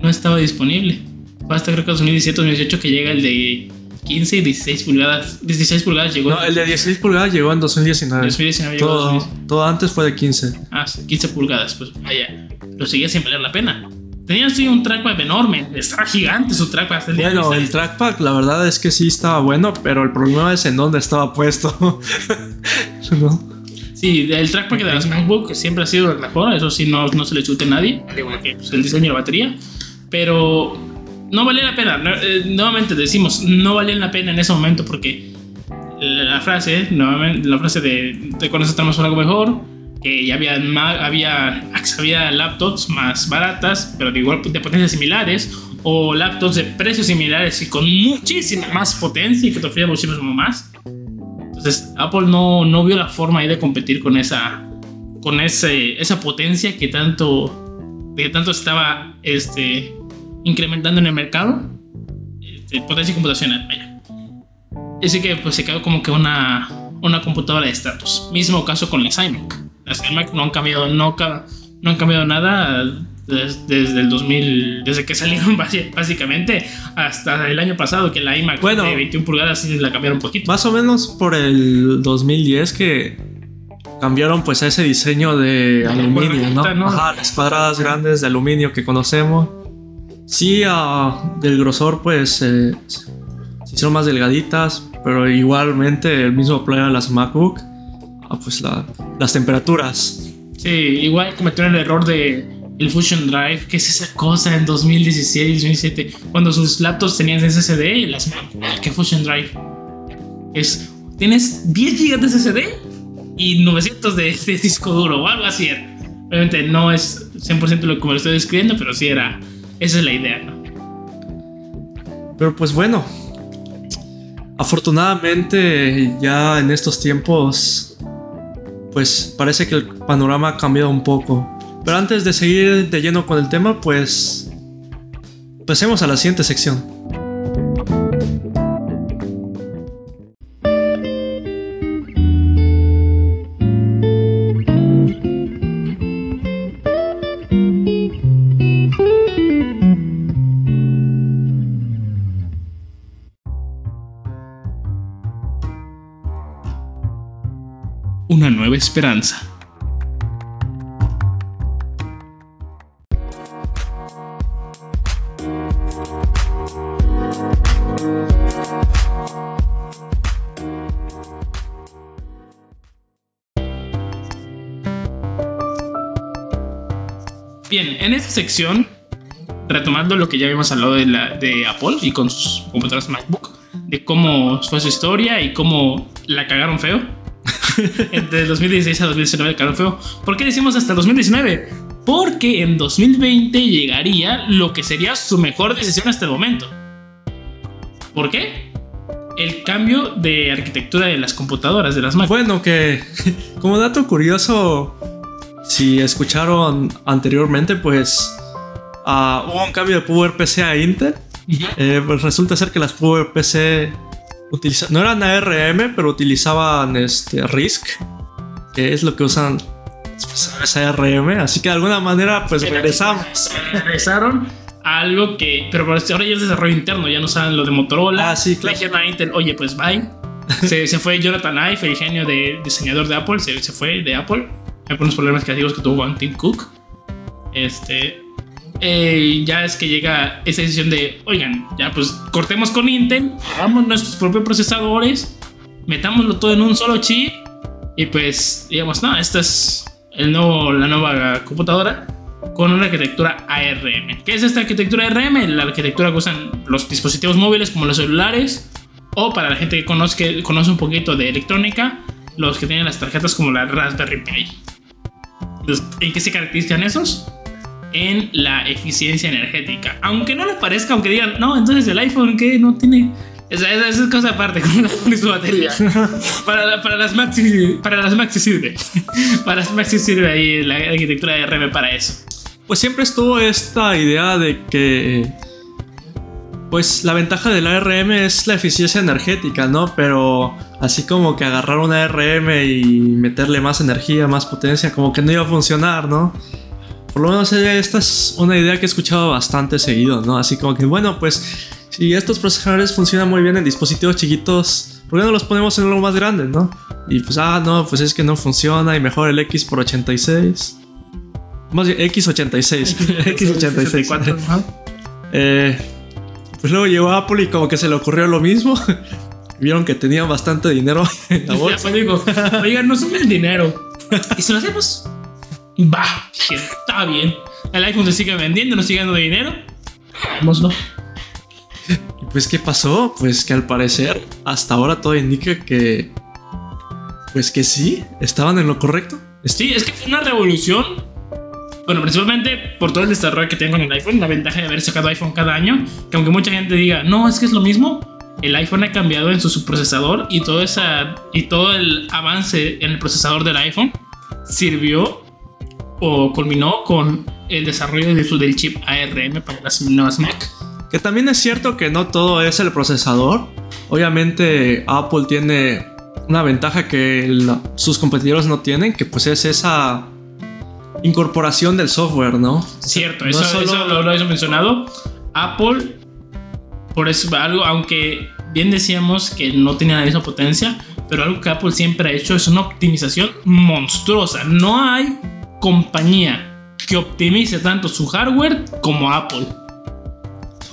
No estaba disponible. Fue hasta creo que 2017, 2018 que llega el de 15 y 16 pulgadas. 16 pulgadas llegó. No, el de 16 pulgadas llegó en 2019. 2019 llegó todo, 2019. todo antes fue de 15. Ah, 15 pulgadas, pues vaya. Lo seguía sin valer la pena. Tenía así un trackpad enorme. Estaba gigante su trackpad. hasta el día de Bueno, el trackpad la verdad es que sí estaba bueno, pero el problema es en dónde estaba puesto. <laughs> ¿No? Sí, el trackpad de las MacBook siempre ha sido el mejor, eso sí, no, no se le chute a nadie, al igual que pues, el diseño y la batería, pero no valía la pena. eh, nuevamente decimos, no valía la pena en ese momento porque la frase, nuevamente, la frase de, de con eso tenemos algo mejor, que ya había, había, había laptops más baratas, pero de igual de potencias similares, o laptops de precios similares y con muchísima más potencia y que te ofrecían muchísimo más. Entonces Apple no, no vio la forma ahí de competir con esa, con ese, esa potencia que tanto, que tanto estaba este, incrementando en el mercado. Este, potencia computacional, vaya. Así que pues se quedó como que una, una computadora de estatus. Mismo caso con las iMac. Las iMac no han cambiado, no, no han cambiado nada desde, el 2000, desde que salieron <laughs> básicamente hasta el año pasado que la iMac de 21 pulgadas sí la cambiaron un poquito. Más o menos por el 2010 que cambiaron pues a ese diseño de, aluminio, ¿no? Ajá, las cuadradas grandes de aluminio que conocemos. Sí, uh, del grosor pues eh, se hicieron más delgaditas, pero igualmente el mismo problema de las MacBook, ah, pues las temperaturas. Sí, igual cometieron el error de el Fusion Drive, ¿qué es esa cosa en 2016, 2017? Cuando sus laptops tenían SSD, las ¿qué Fusion Drive? Es, tienes 10 GB de SSD y 900 de, disco duro o algo así. Obviamente no es 100% lo como lo estoy describiendo, pero sí era, esa es la idea. Pero pues bueno, afortunadamente ya en estos tiempos, pues parece que el panorama ha cambiado un poco. Pero antes de seguir de lleno con el tema, pues pasemos a la siguiente sección. Esperanza. Bien, en esta sección, retomando lo que ya habíamos hablado de, la, de Apple y con sus computadoras MacBook, de cómo fue su historia y cómo la cagaron feo. <laughs> Entre 2016 a 2019 la cagaron feo. ¿Por qué decimos hasta 2019? Porque en 2020 llegaría lo que sería su mejor decisión hasta el momento. ¿Por qué? El cambio de arquitectura de las computadoras, de las Mac. Bueno, que <laughs> como dato curioso, si escucharon anteriormente, pues uh, hubo un cambio de PowerPC a Intel. Eh, pues resulta ser que las PowerPC no eran ARM, pero utilizaban este RISC, que es lo que usan pues, ARM. Así que de alguna manera, pues regresamos. Regresaron a algo que, pero ahora ya es desarrollo interno, ya no saben lo de Motorola. Ah, sí, claro. a Intel, oye, pues bye. <laughs> se, se, fue Jonathan Ive, el genio de diseñador de Apple, se, se fue de Apple algunos problemas creativos que tuvo con Tim Cook. Este, eh, ya es que llega esa decisión de, oigan, ya pues cortemos con Intel, hagamos nuestros propios procesadores, metámoslo todo en un solo chip y pues digamos, no, esta es el nuevo, la nueva computadora con una arquitectura ARM. ¿Qué es esta arquitectura ARM? La arquitectura que usan los dispositivos móviles como los celulares o para la gente que conoce, conoce un poquito de electrónica, los que tienen las tarjetas como la Raspberry Pi. ¿En qué se caracterizan esos? En la eficiencia energética. Aunque no les parezca, aunque digan, no, entonces el iPhone, ¿qué? No tiene. Esa, es cosa aparte, <laughs> con la su batería. <laughs> para, para, las Mac para las Mac sirve. <laughs> para las Mac sirve ahí la arquitectura de RM para eso. Pues siempre estuvo esta idea de que pues la ventaja del ARM es la eficiencia energética, ¿no? Pero así como que agarrar una ARM y meterle más energía, más potencia, como que no iba a funcionar, ¿no? Por lo menos esta es una idea que he escuchado bastante seguido, ¿no? Así como que, bueno, pues si estos procesadores funcionan muy bien en dispositivos chiquitos, ¿por qué no los ponemos en algo más grande, no? Y pues, ah, no, pues es que no funciona y mejor el X por 86. Más bien, X86. <laughs> X86. <laughs> eh, pues luego llegó Apple y como que se le ocurrió lo mismo. <laughs> Vieron que tenían bastante dinero en la bolsa. Ya, digo, oigan, no sube el dinero. ¿Y si lo hacemos? Va, está bien. El iPhone se sigue vendiendo, nos sigue dando dinero. Hagámoslo. Pues, ¿qué pasó? Pues que al parecer, hasta ahora todo indica que. Pues que sí, estaban en lo correcto. Sí, es que fue una revolución. Bueno, principalmente por todo el desarrollo que tienen con el iPhone, la ventaja de haber sacado iPhone cada año, que aunque mucha gente diga, no, es que es lo mismo, el iPhone ha cambiado en su subprocesador y todo, esa, y todo el avance en el procesador del iPhone sirvió o culminó con el desarrollo de su, del chip ARM para las nuevas Mac. Que también es cierto que no todo es el procesador. Obviamente Apple tiene una ventaja que la- sus competidores no tienen, que pues es esa incorporación del software, ¿no? Cierto, No eso, es solo- eso lo, lo hemos mencionado. Apple, por eso algo, aunque bien decíamos que no tenía la misma potencia, pero algo que Apple siempre ha hecho es una optimización monstruosa. No hay compañía que optimice tanto su hardware como Apple.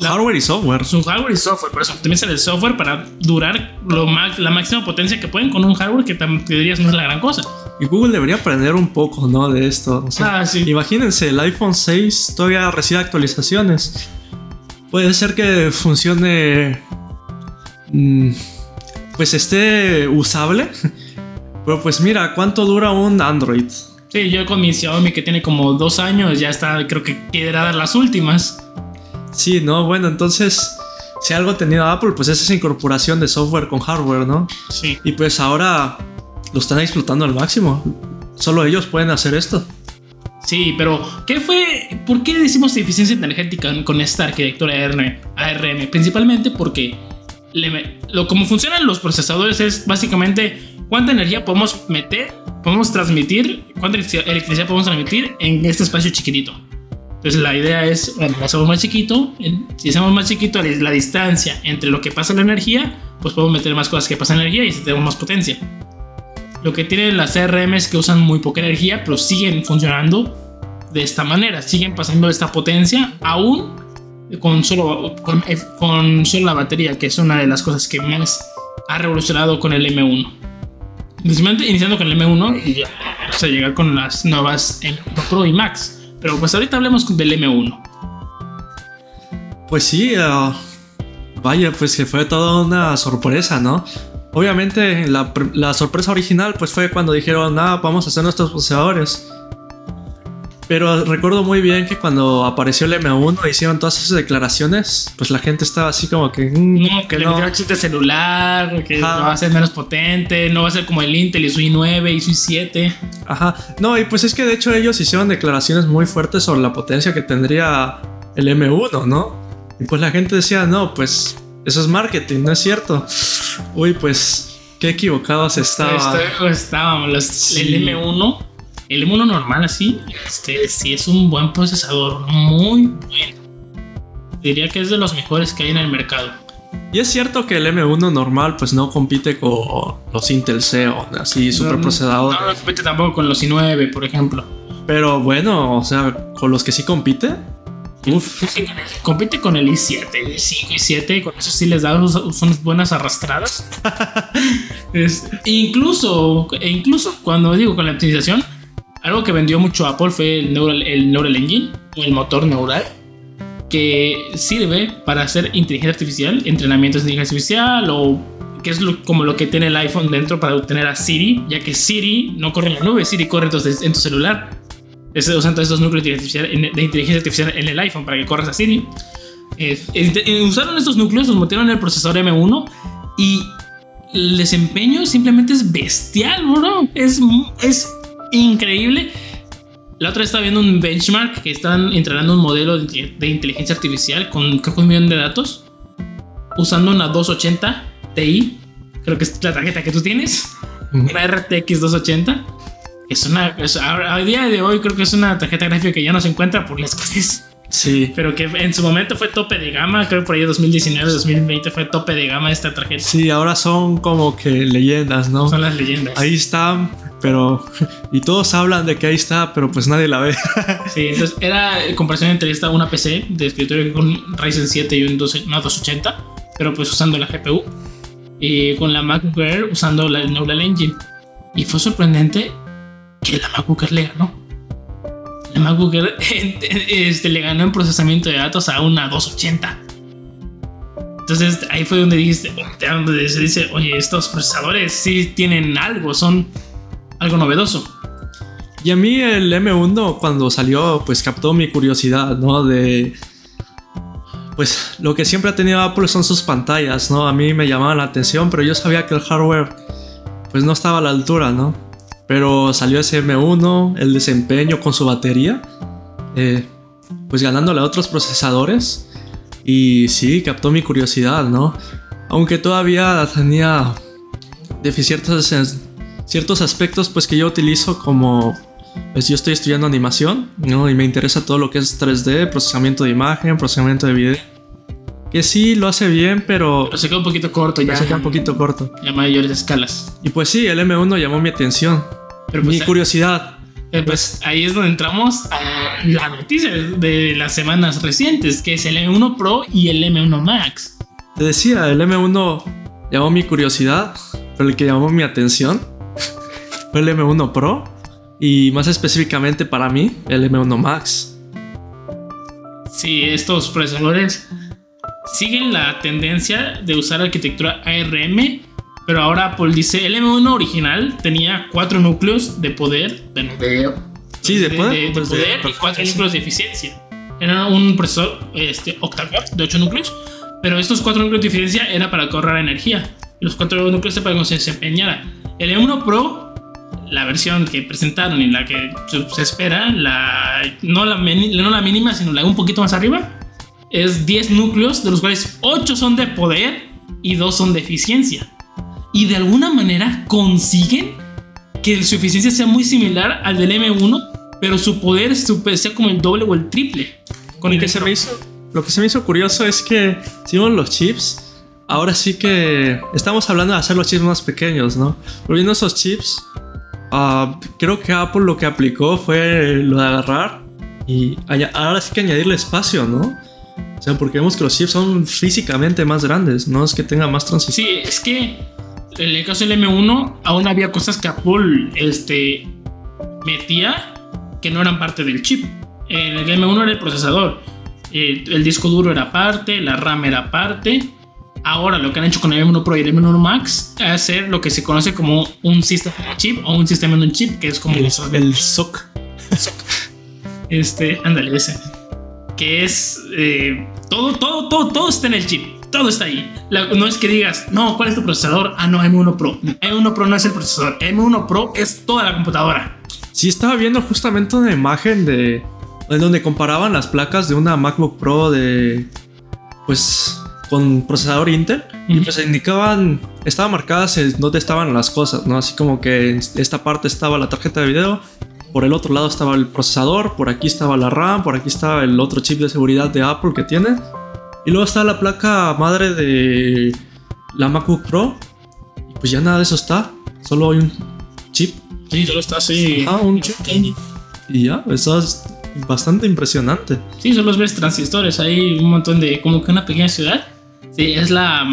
La- Hardware y software. Su hardware y software, pero se optimizan el software para durar lo ma- la máxima potencia que pueden con un hardware que que dirías no es la gran cosa. Y Google debería aprender un poco, ¿no? De esto. O sea, Ah, sí. Imagínense, el iPhone 6 todavía recibe actualizaciones. Puede ser que funcione. mm, Pues esté usable. <laughs> Pero pues mira, ¿cuánto dura un Android? Sí, yo con mi Xiaomi que tiene como dos años ya está, creo que quiere dar las últimas. Sí, no, bueno, entonces. Si algo ha tenido Apple, pues es esa incorporación de software con hardware, ¿no? Sí. Y pues ahora lo están explotando al máximo. Solo ellos pueden hacer esto. Sí, pero ¿qué fue? ¿Por qué decimos eficiencia energética con esta arquitectura ARM? ARM? Principalmente porque le- lo como funcionan los procesadores es básicamente cuánta energía podemos meter, podemos transmitir, cuánta electricidad podemos transmitir en este espacio chiquitito. Entonces la idea es, bueno, lo hacemos más chiquito, si hacemos más chiquito la distancia entre lo que pasa la energía, pues podemos meter más cosas que pasan en energía y tenemos más potencia. Lo que tienen las CRM es que usan muy poca energía, pero siguen funcionando de esta manera, siguen pasando esta potencia aún con solo, con, con solo la batería, que es una de las cosas que más ha revolucionado con el M1. Principalmente iniciando con el M1 y ya vamos a llegar con las nuevas M1 Pro y Max. Pero pues ahorita hablemos del M1. Pues sí, ah, vaya, pues que fue toda una sorpresa, ¿no? Obviamente la, la sorpresa original pues fue cuando dijeron, ah, vamos a hacer nuestros procesadores. Pero recuerdo muy bien que cuando apareció el M1 hicieron todas esas declaraciones, pues la gente estaba así como que, mm, No, que le no. de celular, que Ajá. va a ser menos potente, no va a ser como el Intel y su i9 y su i7. Ajá. No, y pues es que de hecho ellos hicieron declaraciones muy fuertes sobre la potencia que tendría el M1, ¿no? Y pues la gente decía, no, pues eso es marketing, no es cierto. Uy, pues qué equivocados estaban. Esto- estábamos. Sí. El M1, el M1 normal así, este sí es un buen procesador, muy bueno. Diría que es de los mejores que hay en el mercado. Y es cierto que el M1 normal pues no compite con los Intel Xeon, así super procesador. No, no compite tampoco con los i9, por ejemplo. Pero bueno, o sea, con los que sí compite. Uf. Compite con el i7, el 5 y 7, con eso sí les da unas unas buenas arrastradas. <laughs> Es- incluso, e incluso cuando digo con la optimización, algo que vendió mucho Apple fue el Neural, el Neural Engine, el motor neural, que sirve para hacer inteligencia artificial, entrenamiento de inteligencia artificial, o que es lo- como lo que tiene el iPhone dentro para obtener a Siri, ya que Siri no corre en la nube, Siri corre entonces en tu celular. Es- usan todos estos núcleos de inteligencia, artificial- en el iPhone para que corras a Siri. Eh, usaron estos núcleos, los metieron en el procesador M1 y el desempeño simplemente es bestial, bro. Es, es increíble. La otra estaba viendo un benchmark que están entrenando un modelo de, de inteligencia artificial con creo que un millón de datos usando una 280 Ti. Creo que es la tarjeta que tú tienes. Una RTX 280. Es una. es- a, a día de hoy creo que es una tarjeta gráfica que ya no se encuentra por la escasez. Sí. Pero que en su momento fue tope de gama. Creo que por ahí 2019, 2020 fue tope de gama esta tarjeta. Sí, ahora son como que leyendas, ¿no? Son las leyendas. Ahí está, pero. <laughs> Y todos hablan de que ahí está, pero pues nadie la ve. <laughs> Sí, entonces era comparación entre esta, una PC de escritorio con Ryzen 7 y un 12 una 280, pero pues usando la GPU. Y con la MacBook Air usando la Neural Engine. Y fue sorprendente que la MacBook Air le ganó. La MacBook Air <laughs> este, le ganó en procesamiento de datos a una 280. Entonces ahí fue donde dijiste, donde se dice, oye, estos procesadores sí tienen algo, son algo novedoso. Y a mí el M1 cuando salió, pues captó mi curiosidad, ¿no? De... Pues lo que siempre ha tenido Apple son sus pantallas, ¿no? A mí me llamaba la atención, pero yo sabía que el hardware pues no estaba a la altura, ¿no? Pero salió ese M1, el desempeño con su batería, eh, pues ganándole a otros procesadores. Y sí, captó mi curiosidad, ¿no? Aunque todavía tenía ciertos, ciertos aspectos pues que yo utilizo como pues yo estoy estudiando animación, ¿no? Y me interesa todo lo que es 3D, procesamiento de imagen, procesamiento de video. Que sí, lo hace bien, pero... Pero se queda un poquito corto ya. Se queda un poquito corto. Ya mayores escalas. Y pues sí, el M1 llamó mi atención. Pero mi pues, curiosidad. Eh, pues ahí es donde entramos a la noticia de las semanas recientes, que es el M1 Pro y el M1 Max. Te decía, el M1 llamó mi curiosidad, pero el que llamó mi atención fue el M1 Pro y más específicamente para mí, el M1 Max. Sí, estos procesadores siguen la tendencia de usar arquitectura ARM, pero ahora Apple dice el M1 original tenía cuatro núcleos de poder, de, sí, de, poder, pues y cuatro núcleos de eficiencia. Era un procesador este, octa-core de 8 núcleos, pero estos cuatro núcleos de eficiencia era para ahorrar energía. Y los cuatro núcleos para que se desempeñara. El M1 Pro la versión que presentaron y la que se espera, la, no, la, no la mínima, sino la un poquito más arriba, es 10 núcleos, de los cuales 8 son de poder y 2 son de eficiencia. Y de alguna manera consiguen que su eficiencia sea muy similar al del M1, pero su poder sea como el doble o el triple. Con lo, que se me hizo, lo que se me hizo curioso es que, si vemos los chips, ahora sí que estamos hablando de hacer los chips más pequeños, ¿no? Pero viendo esos chips, Ah, creo que Apple lo que aplicó fue lo de agarrar y ahora sí que añadirle espacio, ¿no? O sea, porque vemos que los chips son físicamente más grandes, no es que tenga más transición. Sí, es que en el caso del M1 aún había cosas que Apple este, metía que no eran parte del chip. En el M1 era el procesador, el disco duro era parte, la RAM era parte Ahora lo que han hecho con el M1 Pro y el M1 Max es hacer lo que se conoce como un sistema chip o un sistema en un chip, que es como el, el SOC. Este, ándale, ese. Que es eh, todo, todo, todo, todo está en el chip. Todo está ahí. no es que digas, no, ¿cuál es tu procesador? Ah, no, M1 Pro. M1 Pro no es el procesador. M1 Pro es toda la computadora. Sí, estaba viendo justamente una imagen de. En donde comparaban las placas de una MacBook Pro de. Pues con procesador Intel y pues indicaban, estaban marcadas dónde estaban las cosas, ¿no? Así como que en esta parte estaba la tarjeta de video, por el otro lado estaba el procesador, por aquí estaba la RAM, por aquí estaba el otro chip de seguridad de Apple que tiene. Y luego está la placa madre de la MacBook Pro. Y pues ya nada de eso está, solo hay un chip. Sí, solo está así. Ah, un chip. Y ya, eso es bastante impresionante. Sí, solo ves transistores, hay un montón de, como que una pequeña ciudad Sí, es la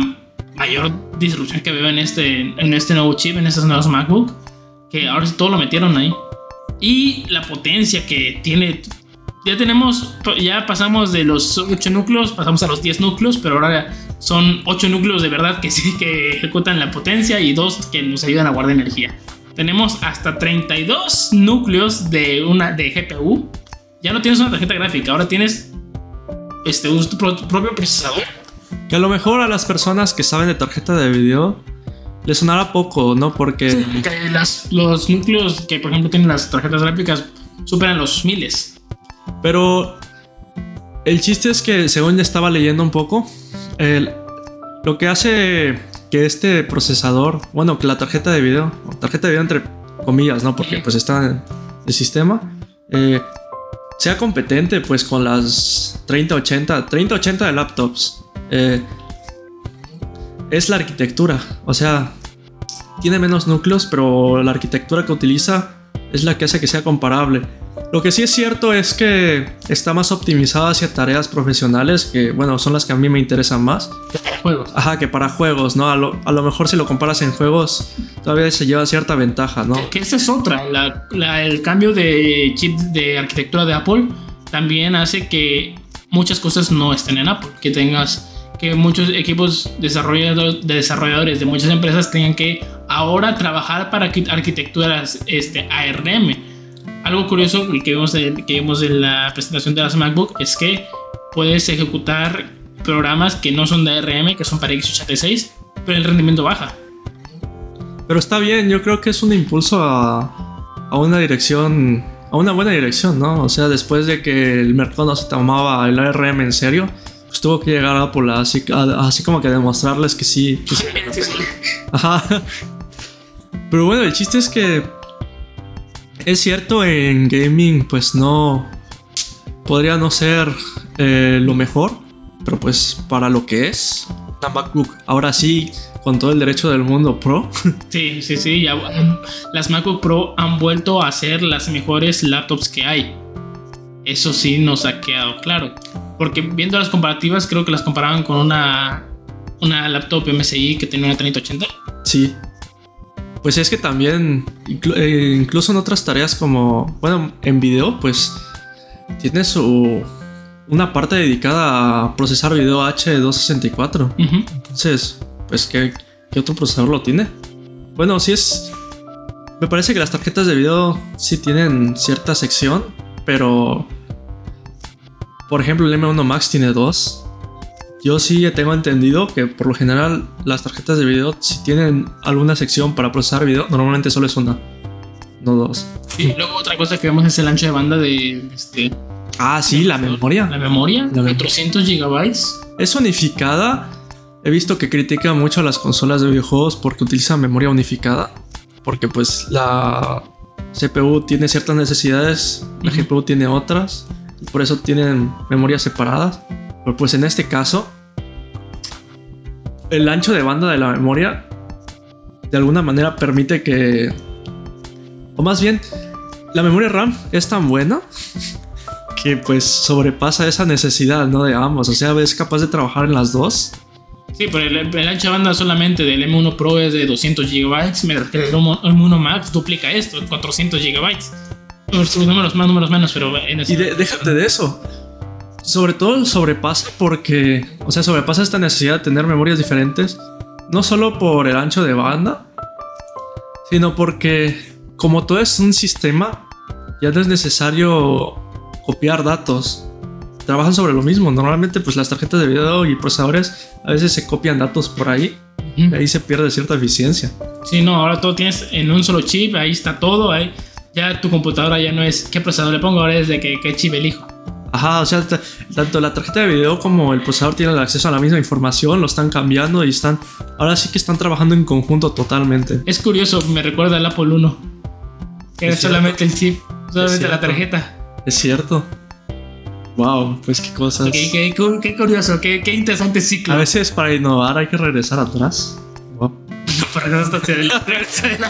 mayor disrupción que veo en este, en este nuevo chip, en estos nuevos MacBook. Que ahora todo lo metieron ahí. Y la potencia que tiene. Ya tenemos, ya pasamos de los 8 núcleos, pasamos a los 10 núcleos, pero ahora son 8 núcleos de verdad que sí que ejecutan la potencia y 2 que nos ayudan a guardar energía. Tenemos hasta 32 núcleos de una de GPU. Ya no tienes una tarjeta gráfica, ahora tienes este, un propio procesador que a lo mejor a las personas que saben de tarjeta de video les sonará poco, ¿no? Porque. los núcleos que, por ejemplo, tienen las tarjetas gráficas superan los miles. Pero. El chiste es que, según ya estaba leyendo un poco, lo que hace que este procesador, bueno, que la tarjeta de video, tarjeta de video entre comillas, ¿no? Porque pues está en el sistema, eh, sea competente pues con las 3080, 3080 de laptops. Eh, es la arquitectura. O sea, tiene menos núcleos, pero la arquitectura que utiliza es la que hace que sea comparable. Lo que sí es cierto es que está más optimizada hacia tareas profesionales, que bueno, son las que a mí me interesan más. Juegos. Ajá, que para juegos, ¿no? A lo, mejor si lo comparas en juegos, todavía se lleva cierta ventaja, ¿no? Que esa es otra. el cambio de chip de arquitectura de Apple también hace que muchas cosas no estén en Apple. Que tengas que muchos equipos desarrolladores de desarrolladores de muchas empresas tengan que ahora trabajar para arquitecturas este, ARM. Algo curioso que vimos, que vimos en la presentación de las MacBook es que puedes ejecutar programas que no son de ARM, que son para x86, pero el rendimiento baja. Pero está bien, yo creo que es un impulso a, a una dirección, a una buena dirección, ¿no? O sea, después de que el mercado no se tomaba el ARM en serio, pues tuvo que llegar a Apple así, así como que demostrarles que <laughs> sí. Ajá. Pero bueno, el chiste es que es cierto en gaming, pues no podría no ser eh, lo mejor, pero pues para lo que es, una MacBook, ahora sí, con todo el derecho del mundo Pro. <laughs> Sí, sí, sí, ya, las MacBook Pro han vuelto a ser las mejores laptops que hay. Eso sí nos ha quedado claro. Porque viendo las comparativas, creo que las comparaban con una, una laptop MSI que tenía una 3080. Sí. Pues es que también, eh, incluso en otras tareas como, bueno, en video, pues tiene su, una parte dedicada a procesar video H264. Entonces, pues, ¿qué, ¿qué, otro procesador lo tiene? Bueno, sí es... Me parece que las tarjetas de video sí tienen cierta sección, pero por ejemplo, el M1 Max tiene dos. Yo sí tengo entendido que por lo general las tarjetas de video, si tienen alguna sección para procesar video, normalmente solo es una, no dos. Y luego otra cosa que vemos es el ancho de banda de este. Ah, sí, la memoria. La memoria, la 400 gigabytes. Es unificada. He visto que critica mucho a las consolas de videojuegos porque utilizan memoria unificada. Porque pues la CPU tiene ciertas necesidades, la GPU tiene otras por eso tienen memorias separadas. Pero pues en este caso, el ancho de banda de la memoria de alguna manera permite que... O más bien, la memoria RAM es tan buena <laughs> que pues sobrepasa esa necesidad, ¿no? De ambos. O sea, es capaz de trabajar en las dos. Sí, pero el, ancho de banda solamente del M1 Pro es de 200 GB, mientras que el M1 Max duplica esto, 400 GB. Números más, números menos, pero en Y déjate de eso. Sobre todo sobrepasa porque, o sea, sobrepasa esta necesidad de tener memorias diferentes, no solo por el ancho de banda, sino porque como todo es un sistema, ya no es necesario copiar datos. Trabajan sobre lo mismo. Normalmente, pues las tarjetas de video y procesadores a veces se copian datos por ahí. Y ahí se pierde cierta eficiencia. Sí, no, ahora todo tienes en un solo chip, ahí está todo, ahí ya tu computadora ya no es qué procesador le pongo, ahora es de qué, chip elijo. Ajá, o sea, tanto la tarjeta de video como el procesador tienen acceso a la misma información, lo están cambiando y están, ahora sí que están trabajando en conjunto totalmente. Es curioso, me recuerda al Apple 1, que es, solamente el chip, solamente la tarjeta. Es cierto. Wow, pues qué cosas. Qué, curioso, qué, interesante ciclo. A veces para innovar hay que regresar atrás. Wow.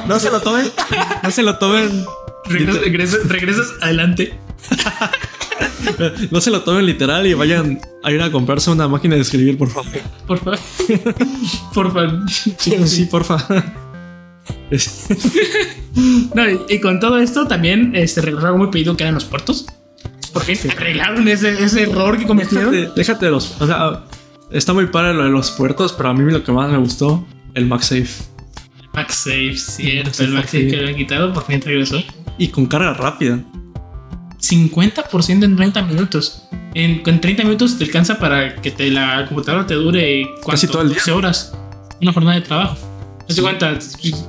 no se lo tomen, no se lo tomen regresas, adelante. <laughs> <laughs> no se lo tomen literal y vayan a ir a comprarse una máquina de escribir, por favor. Por favor. <laughs> por favor. Sí, por favor. <laughs> y, con todo esto también este, regresaron muy pedido que eran los puertos. ¿Por qué arreglaron ese, ese error que cometieron. Déjate, de los. O sea, está muy padre lo de los puertos, pero a mí lo que más me gustó, el MagSafe. MagSafe, cierto. El MagSafe que habían quitado por fin regresó y con carga rápida. 50% en 30 minutos. En, 30 minutos te alcanza para que te, la computadora te dure casi todo el día. horas. Una jornada de trabajo. Sí. cuenta,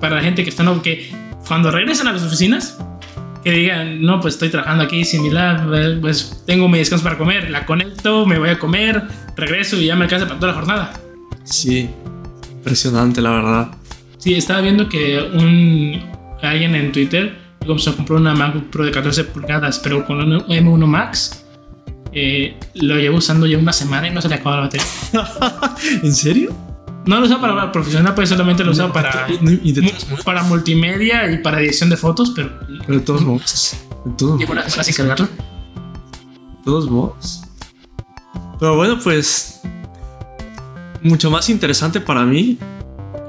para la gente que está no, que cuando regresen a las oficinas, que digan, no, pues estoy trabajando aquí similar, pues tengo mi descanso para comer, la conecto, me voy a comer, regreso y ya me alcanza para toda la jornada. Sí, impresionante la verdad. Sí, estaba viendo que un alguien en Twitter como se compró una MacBook Pro de 14 pulgadas, pero con un M1 Max, eh, lo llevo usando ya una semana y no se le acaba la batería. <laughs> ¿En serio? No lo usa para profesional, pues solamente lo usa para, para multimedia y para edición de fotos, pero. Pero de todos modos. De todos modos. una sin cargarlo. De todos modos. Pero bueno, pues. Mucho más interesante para mí.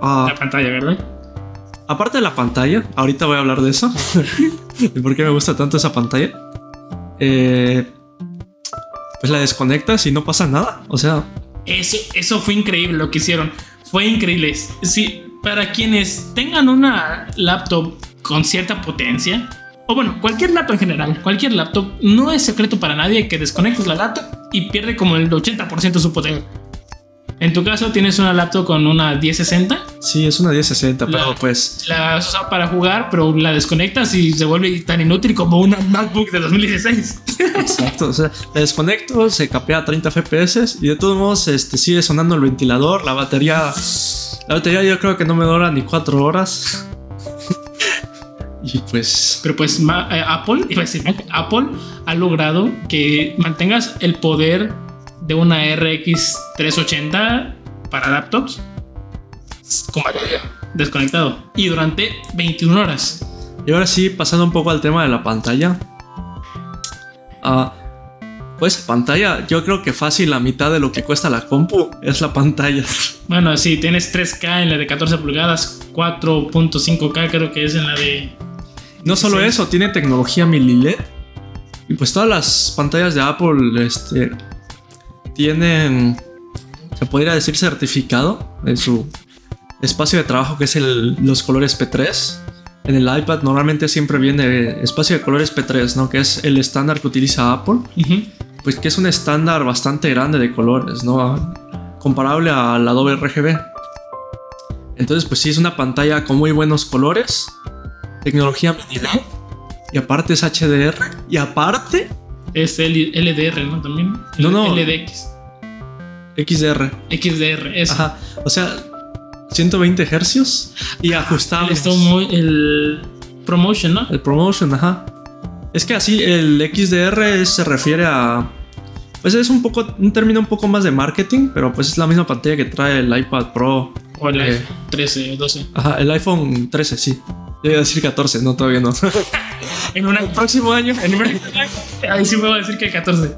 Ah, la pantalla, ¿verdad? Aparte de la pantalla, ahorita voy a hablar de eso. <laughs> y por qué me gusta tanto esa pantalla. Eh, pues la desconectas y no pasa nada. O sea. Eso, eso fue increíble lo que hicieron. Fue increíble. Sí, para quienes tengan una laptop con cierta potencia, o bueno, cualquier laptop en general, cualquier laptop, no es secreto para nadie que desconectes la laptop y pierde como el 80% de su potencia. En tu caso, tienes una laptop con una 1060. Sí, es una 1060, La- pero pues La has usado para jugar, pero la desconectas y se vuelve tan inútil como una MacBook de 2016. Exacto, o sea, la desconecto, se capea a 30 FPS y de todos modos este, sigue sonando el ventilador, la batería, la batería yo creo que no me dura ni 4 horas. <laughs> y pues, Pero pues eh, Apple, Apple ha logrado que mantengas el poder de una RX 380 para laptops con batería desconectado y durante 21 horas. y ahora sí, pasando un poco al tema de la pantalla. Ah, pues pantalla, yo creo que fácil la mitad de lo que cuesta la compu es la pantalla. <laughs> Bueno, sí, tienes 3K en la de 14 pulgadas, 4.5K creo que es en la de... No solo Sí. eso, tiene tecnología mini LED. Y pues todas las pantallas de Apple este, tienen, se podría decir, certificado en su espacio de trabajo que es el- los colores P3. En el iPad normalmente siempre viene espacio de colores P3, ¿no? Que es el estándar que utiliza Apple. Pues que es un estándar bastante grande de colores, ¿no? Comparable al Adobe RGB. Entonces, pues sí, es una pantalla con muy buenos colores. Tecnología mini LED. Y aparte es HDR. Y aparte, Es L- LDR, ¿no? También. No, no. LDX. XDR. XDR, eso. Ajá. O sea, 120 hercios y El, ajustables. stop mo- el promotion, ¿no? El promotion, ajá. Es que así el XDR se refiere a. Pues es un poco. Un término un poco más de marketing, pero pues es la misma pantalla que trae el iPad Pro. O el Eh. iPhone 13 o 12. Ajá, el iPhone 13, sí. Yo iba a decir 14, no, todavía no. <laughs> En un próximo año. En un- <laughs> Ahí sí me voy a decir que el <laughs> 14.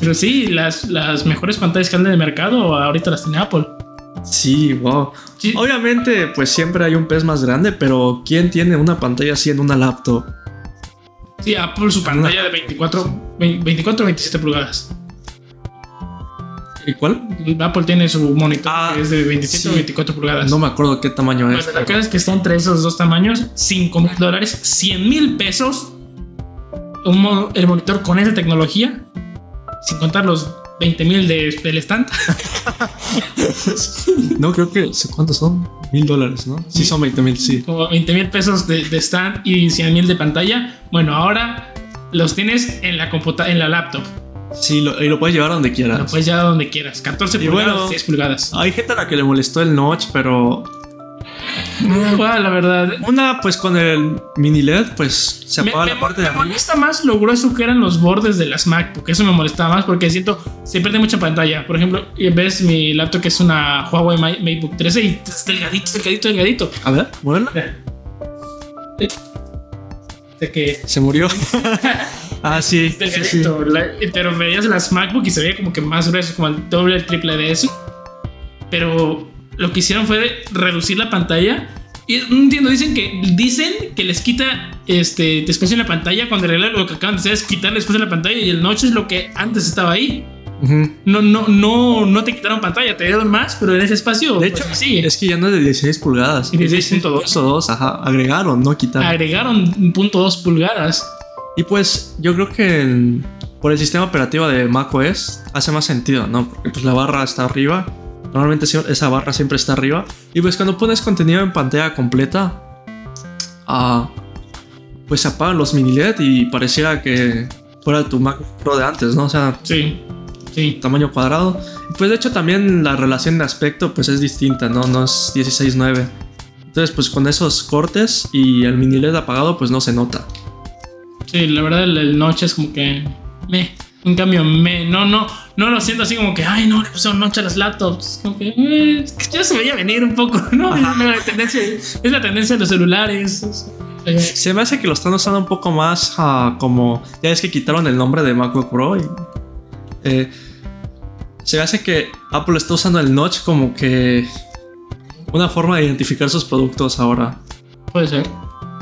Pero sí, las, las mejores pantallas que andan en el mercado ahorita las tiene Apple. sí, wow. Sí. Obviamente, pues siempre hay un pez más grande, pero ¿quién tiene una pantalla así en una laptop? Sí, Apple su pantalla de 24, 24 o 27 pulgadas. ¿Y cuál? Apple tiene su monitor Ah, que es de 27 o sí. 24 pulgadas. No me acuerdo qué tamaño es. La cosa es que está entre esos dos tamaños, 5 mil dólares, 100 mil pesos. Un el monitor con esa tecnología, sin contar los 20 mil de, del stand. <laughs> No, creo que. ¿Cuántos son? Mil dólares, ¿no? Sí, son 20 mil, sí. como 20 mil pesos de, de stand y 100 mil de pantalla. Bueno, ahora los tienes en la computa en la laptop. Sí, lo- y lo puedes llevar donde quieras. Lo puedes llevar donde quieras. 14 Y pulgadas, bueno, 6 pulgadas. Hay gente a la que le molestó el notch, pero. Ah, la verdad. Una, pues con el mini LED, pues se Me, apaga me la parte de me arriba. molesta más lo grueso que eran los bordes de las MacBook. Eso me molestaba más porque siento se pierde mucha pantalla. Por ejemplo, ves mi laptop que es una Huawei Ma- MateBook 13 y es delgadito, delgadito, delgadito. A ver, muévela. De que Se murió. <laughs> <laughs> ah, sí. sí, sí. delgadito. La- pero veías las MacBook y se veía como que más grueso, como el doble, el triple de eso. Pero lo que hicieron fue reducir la pantalla. Y no entiendo, dicen que dicen que les quita este espacio en la pantalla cuando en realidad lo que acaban de hacer es quitarle espacio en la pantalla y el notch es lo que antes estaba ahí. Ujú. No, no, no, no te quitaron pantalla, te dieron más, pero en ese espacio De pues, hecho, sigue. es que ya no es de 16 pulgadas. Y 16.2. 16.2, ajá. Agregaron, no quitaron. Agregaron punto dos pulgadas. Y pues yo creo que el- por el sistema operativo de macOS hace más sentido, ¿no? Porque pues la barra está arriba. Normalmente esa barra siempre está arriba. Y pues cuando pones contenido en pantalla completa, ah, pues se apagan los mini LED y pareciera que fuera tu Mac Pro de antes, ¿no? O sea, Sí, sí. tamaño cuadrado. Pues de hecho también la relación de aspecto pues es distinta, ¿no? No es 16.9. Entonces pues con esos cortes y el mini LED apagado pues no se nota. Sí, la verdad el, el notch es como que me. En cambio, me, no, no, no lo siento así como que, ay, no, le pusieron notch a las laptops. Como que, eh, es que ya se veía venir un poco, <laughs> ¿no? Es la tendencia, es la tendencia de los celulares. es- eh, Se me hace que lo están usando un poco más ah, como. Ya es que quitaron el nombre de MacBook Pro. Y, eh, se me hace que Apple está usando el notch como que. Una forma de identificar sus productos ahora. puede ser.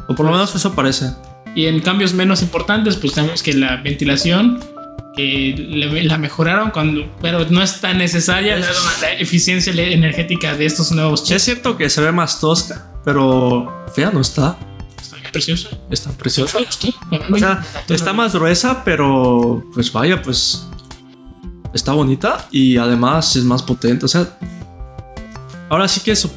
O por lo menos eso parece. Y en cambios menos importantes, pues sabemos que la ventilación que le- la mejoraron cuando, pero no es tan necesaria la eficiencia energética de estos nuevos Es chips. cierto que se ve más tosca, pero fea no está. Está preciosa. Está preciosa. O sea, está más gruesa, pero pues vaya, pues está bonita y además es más potente. O sea, ahora sí que su-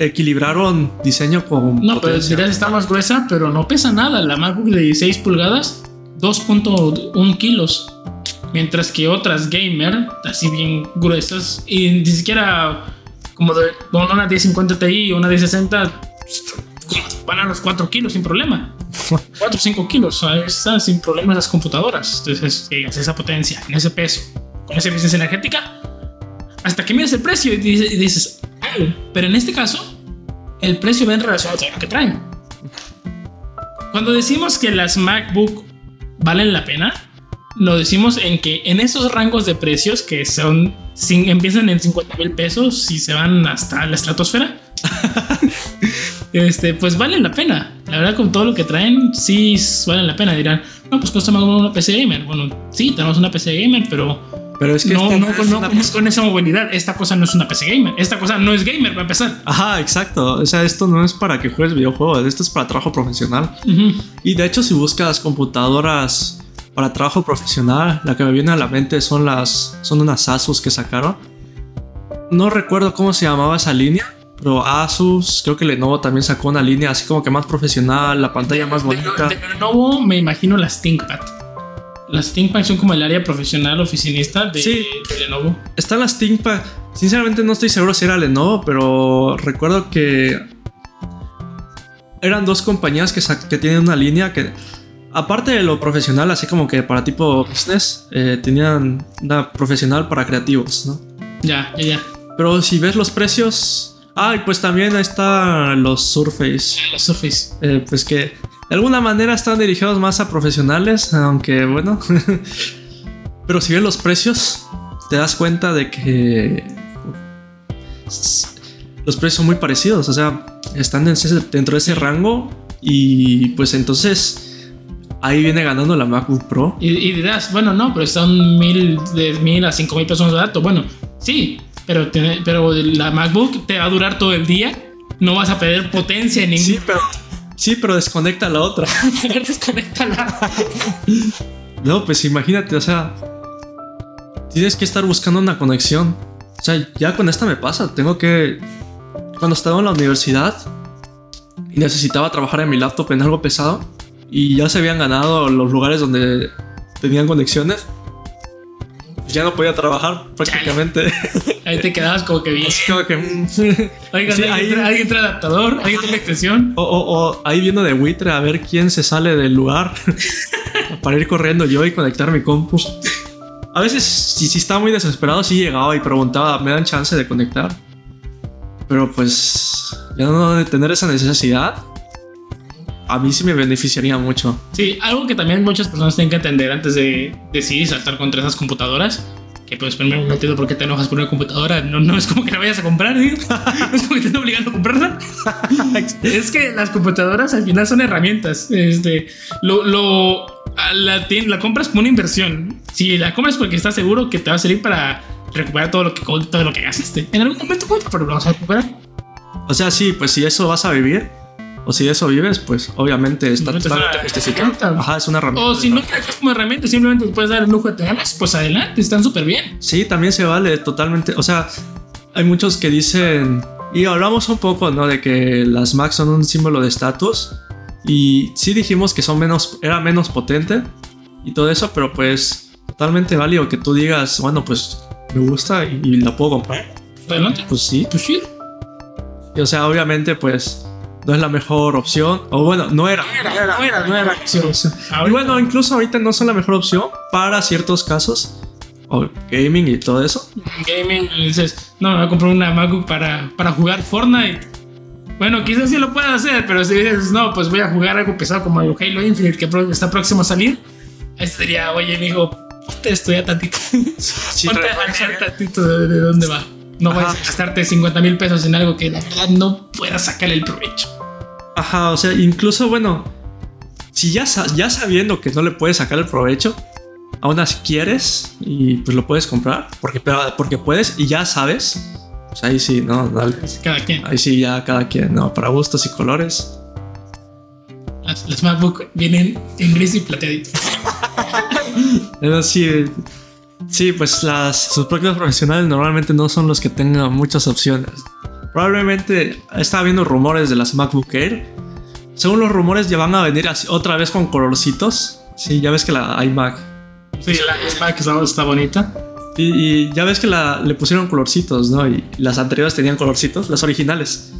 equilibraron diseño con No, pero potencia. dirás está más gruesa, pero no pesa nada. La MacBook de 16 pulgadas, 2.1 kilos. Mientras que otras gamer, así bien gruesas, y ni siquiera como de bueno, una 1050 Ti o una 1060, van a los 4 kilos sin problema. <laughs> 4 o 5 kilos, están sin problema esas computadoras. Entonces, esa potencia, en ese peso, con esa eficiencia energética, hasta que miras el precio y dices, y dices, "Ay", pero en este caso, el precio va en relación a lo que traen. Cuando decimos que las MacBook valen la pena, lo decimos en que en esos rangos de precios que son sin- empiezan en 50 mil pesos y se van hasta la estratosfera, <laughs> este, pues valen la pena. La verdad, con todo lo que traen, sí valen la pena. Dirán, no, pues cuesta más una PC gamer. Bueno, sí, tenemos una PC gamer, pero Pero es que no, no, es no una- con, esa movilidad. Esta cosa no es una PC gamer. Esta cosa no es gamer para empezar. Ajá, exacto. O sea, esto no es para que juegues videojuegos, esto es para trabajo profesional. Ujú. Y de hecho, si buscas computadoras para trabajo profesional, la que me viene a la mente son las son unas Asus que sacaron. No recuerdo cómo se llamaba esa línea, pero Asus, creo que Lenovo también sacó una línea así como que más profesional, la pantalla más De, bonita. de Lenovo me imagino las ThinkPad. Las ThinkPad son como el área profesional oficinista de, Sí. de Lenovo. Están las ThinkPad. Sinceramente no estoy seguro si era Lenovo, pero recuerdo que eran dos compañías que, que tienen una línea que, aparte de lo profesional, así como que para tipo business, eh, tenían una profesional para creativos, ¿no? Ya, ya, ya. Pero si ves los precios... Ah, y pues también ahí están los Surface. Los Surface. eh, pues que de alguna manera están dirigidos más a profesionales, aunque bueno. <laughs> Pero si ves los precios, te das cuenta de que los precios son muy parecidos, o sea, están dentro de ese rango y pues entonces ahí viene ganando la MacBook Pro. Y, y dirás, bueno, no, pero son mil, de mil a cinco mil pesos de dato. Bueno, sí, pero, tiene- pero la MacBook te va a durar todo el día. No vas a perder potencia en ningún. Sí, pero sí, pero desconecta la otra. <laughs> Desconéctala. No, pues imagínate, o sea, tienes que estar buscando una conexión. O sea, ya con esta me pasa, tengo que... Cuando estaba en la universidad y necesitaba trabajar en mi laptop en algo pesado y ya se habían ganado los lugares donde tenían conexiones, ya no podía trabajar prácticamente. <laughs> Ahí te quedabas como que bien. <laughs> Como que... mm. Oigan, Sí, ¿alguien, ahí- trae, alguien trae adaptador, alguien trae extensión. O, o- o ahí viendo de buitre a ver quién se sale del lugar <laughs> para ir corriendo yo y conectar mi compu. A veces, si, si estaba muy desesperado, sí llegaba y preguntaba, ¿me dan chance de conectar? Pero pues, ya no de tener esa necesidad, a mí sí me beneficiaría mucho. Sí, algo que también muchas personas tienen que entender antes de decidir saltar contra esas computadoras. Que pues primero no entiendo por qué te enojas por una computadora. No, no es como que la vayas a comprar, digo. <laughs> No es como que te estén obligando a comprarla. <laughs> es que las computadoras al final son herramientas. Este, lo, lo, la, la compras como una inversión. Si la compras porque estás seguro que te va a servir para recuperar todo lo que, todo lo que gastaste. En algún momento, pero lo vas a recuperar. O sea, sí, pues si eso vas a vivir, o si de eso vives, pues obviamente está totalmente justificado. Ajá, es una herramienta. O si no te dejas como herramienta, simplemente te puedes dar el lujo de tenerlas, pues adelante, están súper bien. Sí, también se vale totalmente. O sea, hay muchos que dicen. Y hablamos un poco, ¿no? De que las Macs son un símbolo de estatus. Y sí dijimos que son menos. Era menos potente. Y todo eso, pero pues. Totalmente válido que tú digas, bueno, pues me gusta y, y la puedo comprar. Adelante. Pues sí. Pues sí. Y, o sea, obviamente, pues. No es la mejor opción. O bueno, no era. No era, no era, no era opción. Y bueno, incluso ahorita no son la mejor opción para ciertos casos. O gaming y todo eso. gaming y dices, no, me voy a comprar una MacBook para, para jugar Fortnite. Bueno, quizás sí lo pueda hacer, pero si dices, no, pues voy a jugar algo pesado como el Halo Infinite que está próximo a salir, ahí sería, oye, amigo, ponte a estudiar tantito. <laughs> ponte a tantito de, de dónde va. No Ajá. vayas a gastarte 50 mil pesos en algo que la verdad no puedas sacarle el provecho. Ajá, o sea, incluso, bueno, si ya, ya sabiendo que no le puedes sacar el provecho, aún así quieres y pues lo puedes comprar, porque, pero, porque puedes y ya sabes, pues ahí sí, ¿no? Dale. Cada quien. Ahí sí, ya cada quien, ¿no? Para gustos y colores. Las, las MacBook vienen en gris y plateadito. <laughs> Pero sí, sí, pues las, sus prácticos profesionales normalmente no son los que tengan muchas opciones. Probablemente estaba viendo rumores de las MacBook Air. Según los rumores ya van a venir otra vez con colorcitos. Sí, ya ves que la iMac. Sí, la Mac está, está bonita. Y, y ya ves que la, le pusieron colorcitos, ¿no? Y las anteriores tenían colorcitos, las originales.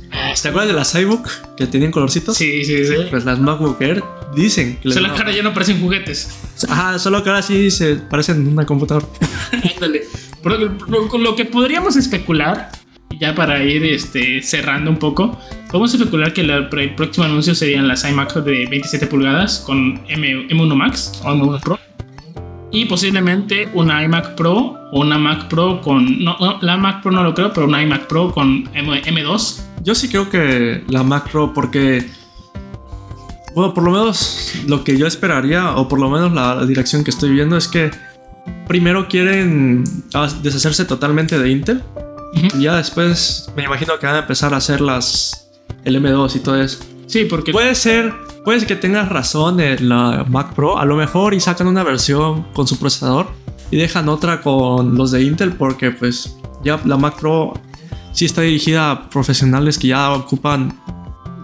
¿Te acuerdas de las iBook que tenían colorcitos? Sí, sí, sí. Pues las MacBook Air dicen que Solo van a- cara ya no parecen juguetes. Ajá, solo que ahora sí se parecen una computadora. <laughs> Ándale. Lo, lo que podríamos especular, ya para ir este, cerrando un poco, podemos especular que el próximo anuncio serían las iMac de 27 pulgadas con M, M1 Max o M1 Pro. Y posiblemente una iMac Pro o una Mac Pro con. No, no, la Mac Pro no lo creo, pero una iMac Pro con M, M2. Yo sí creo que la Mac Pro, porque. Bueno, por lo menos lo que yo esperaría, o por lo menos la, la dirección que estoy viendo, es que primero quieren deshacerse totalmente de Intel. Y ya después me imagino que van a empezar a hacer las. El M2 y todo eso. Sí, porque. Puede ser, puede que tengas razón en la Mac Pro, a lo mejor y sacan una versión con su procesador y dejan otra con los de Intel porque pues ya la Mac Pro sí está dirigida a profesionales que ya ocupan,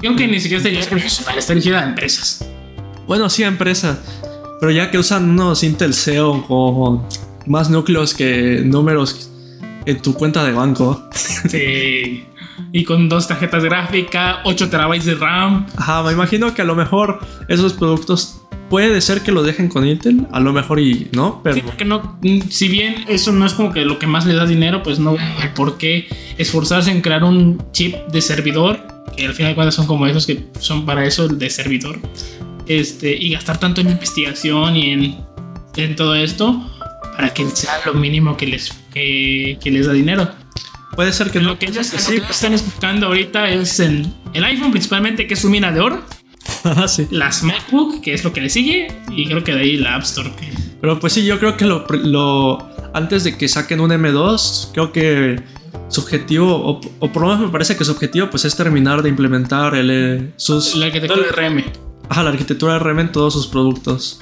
Creo que ni siquiera está dirigida a está dirigida a empresas. bueno, sí a empresas, pero ya que usan unos Intel Xeon con más núcleos que números en tu cuenta de banco. Sí. Y con dos tarjetas gráficas, 8 terabytes de RAM. Ajá, me imagino que a lo mejor esos productos puede ser que los dejen con Intel, a lo mejor y no, pero Sí, porque no, mm, si bien eso no es como que lo que más le da dinero, pues no por qué esforzarse en crear un chip de servidor, que al final de cuentas son como esos que son para eso de servidor, este, y gastar tanto en investigación y en, en todo esto para que sea lo mínimo que les, que, que les da dinero. Puede ser que no. Lo que ellos lo que están enfocando ahorita es en el iPhone principalmente, que es su mina de oro, <laughs> sí. las MacBook, que es lo que le sigue, y creo que de ahí la App Store. que- Pero pues sí, yo creo que lo, lo- antes de que saquen un M2, creo que su objetivo, o, o por lo menos me parece que su objetivo pues es terminar de implementar el, eh, sus, La arquitectura RM. ajá, la arquitectura RM en todos sus productos.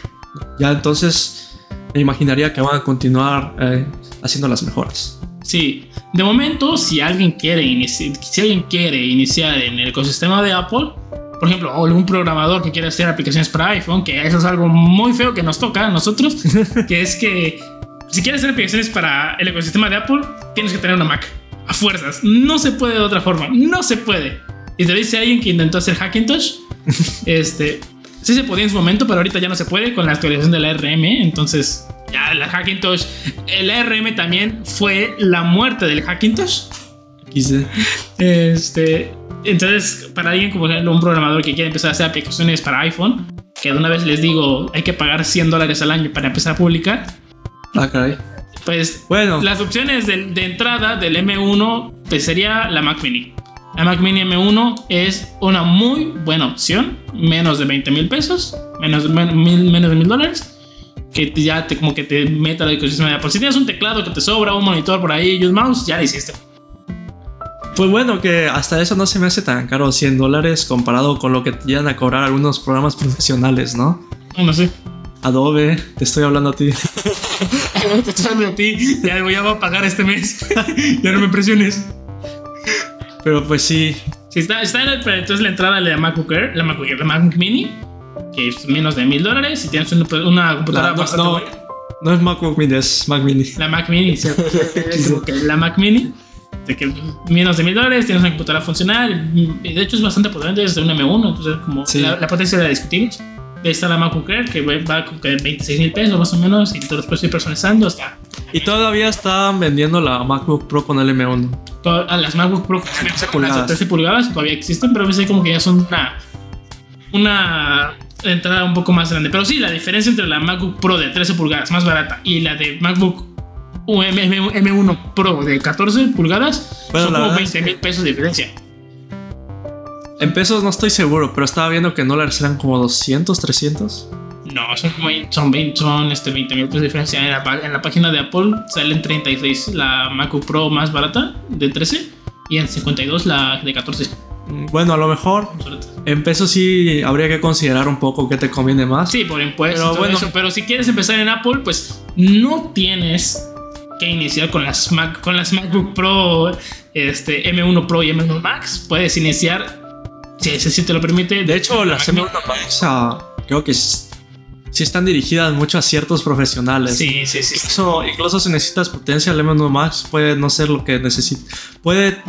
Ya entonces me imaginaría que van a continuar eh, haciendo las mejoras. Sí, de momento, si alguien quiere iniciar, si alguien quiere iniciar en el ecosistema de Apple, por ejemplo, o algún programador que quiera hacer aplicaciones para iPhone, que eso es algo muy feo que nos toca a nosotros, <laughs> que es que si quieres hacer aplicaciones para el ecosistema de Apple, tienes que tener una Mac. A fuerzas. No se puede de otra forma. No se puede. Y te dice alguien que intentó hacer Hackintosh. <laughs> este. Sí se podía en su momento, pero ahorita ya no se puede con la actualización de la RM. Entonces, ya la Hackintosh. El ARM también fue la muerte del Hackintosh. XD. Este, entonces, para alguien como un programador que quiere empezar a hacer aplicaciones para iPhone, que de una vez les digo, hay que pagar 100 dólares al año para empezar a publicar, Ah, caray. pues Bueno, las opciones de, de entrada del M1 pues sería la Mac Mini. La Mac Mini M1 es una muy buena opción, menos de 20 mil pesos, menos, men- mil- menos de mil dólares, que ya te, como que te meta al ecosistema Apple. Si tienes un teclado que te sobra, un monitor por ahí y un mouse, ya lo hiciste. pues bueno, que hasta eso no se me hace tan caro 100 dólares comparado con lo que te llegan a cobrar algunos programas <laughs> profesionales, ¿no? No, sé. Adobe, te estoy hablando a ti. <laughs> te estoy hablando a ti, ya, ya voy a pagar este mes. <laughs> ya no me presiones. Pero pues sí, Si está, está en el- entonces la entrada de la MacBook Air, la MacBook, Air, la MacBook Mini, que es menos de mil dólares. Si tienes una, una computadora La- no, bastante no. buena. no es MacBook Mini, es Mac Mini. La Mac Mini, <laughs> ¿cierto? La Mac Mini, de que menos de mil dólares, tienes una computadora funcional. y De hecho, es bastante potente, es de un M1, entonces, como Sí. la, la potencia la discutimos. Ahí está la MacBook Air, que va con que 26 mil pesos más o menos, y te los puedes ir personalizando. Está Y todavía están vendiendo la MacBook Pro con el M1. Todas- a las MacBook Pro las de pulgadas. 13 pulgadas todavía existen, pero a veces como que ya son una, una entrada un poco más grande. Pero sí, la diferencia entre la MacBook Pro de 13 pulgadas más barata y la de MacBook M, 1 Pro de 14 pulgadas Bueno, son como verdad es 20 mil pesos de diferencia. En pesos no estoy seguro, pero estaba viendo que en dólares eran como 200, 300. No, son, son 20, son este, 20 mil pesos de diferencia. En la, en la, página de Apple salen 36 la MacBook Pro más barata de 13 y en 52 la de 14. Mm, bueno, a lo mejor en peso sí habría que considerar un poco qué te conviene más. Sí, por impuestos. Pero, bueno, pero si quieres empezar en Apple, pues no tienes que iniciar con las, Mac, con las MacBook Pro, este, M1 Pro y M1 Max. Puedes iniciar, si, si te lo permite. De hecho, las M1 Max ah, creo que sí están dirigidas mucho a ciertos profesionales. Sí, sí, sí. Incluso, incluso si necesitas potencia, el M1 Max puede no ser lo que necesitas. Puede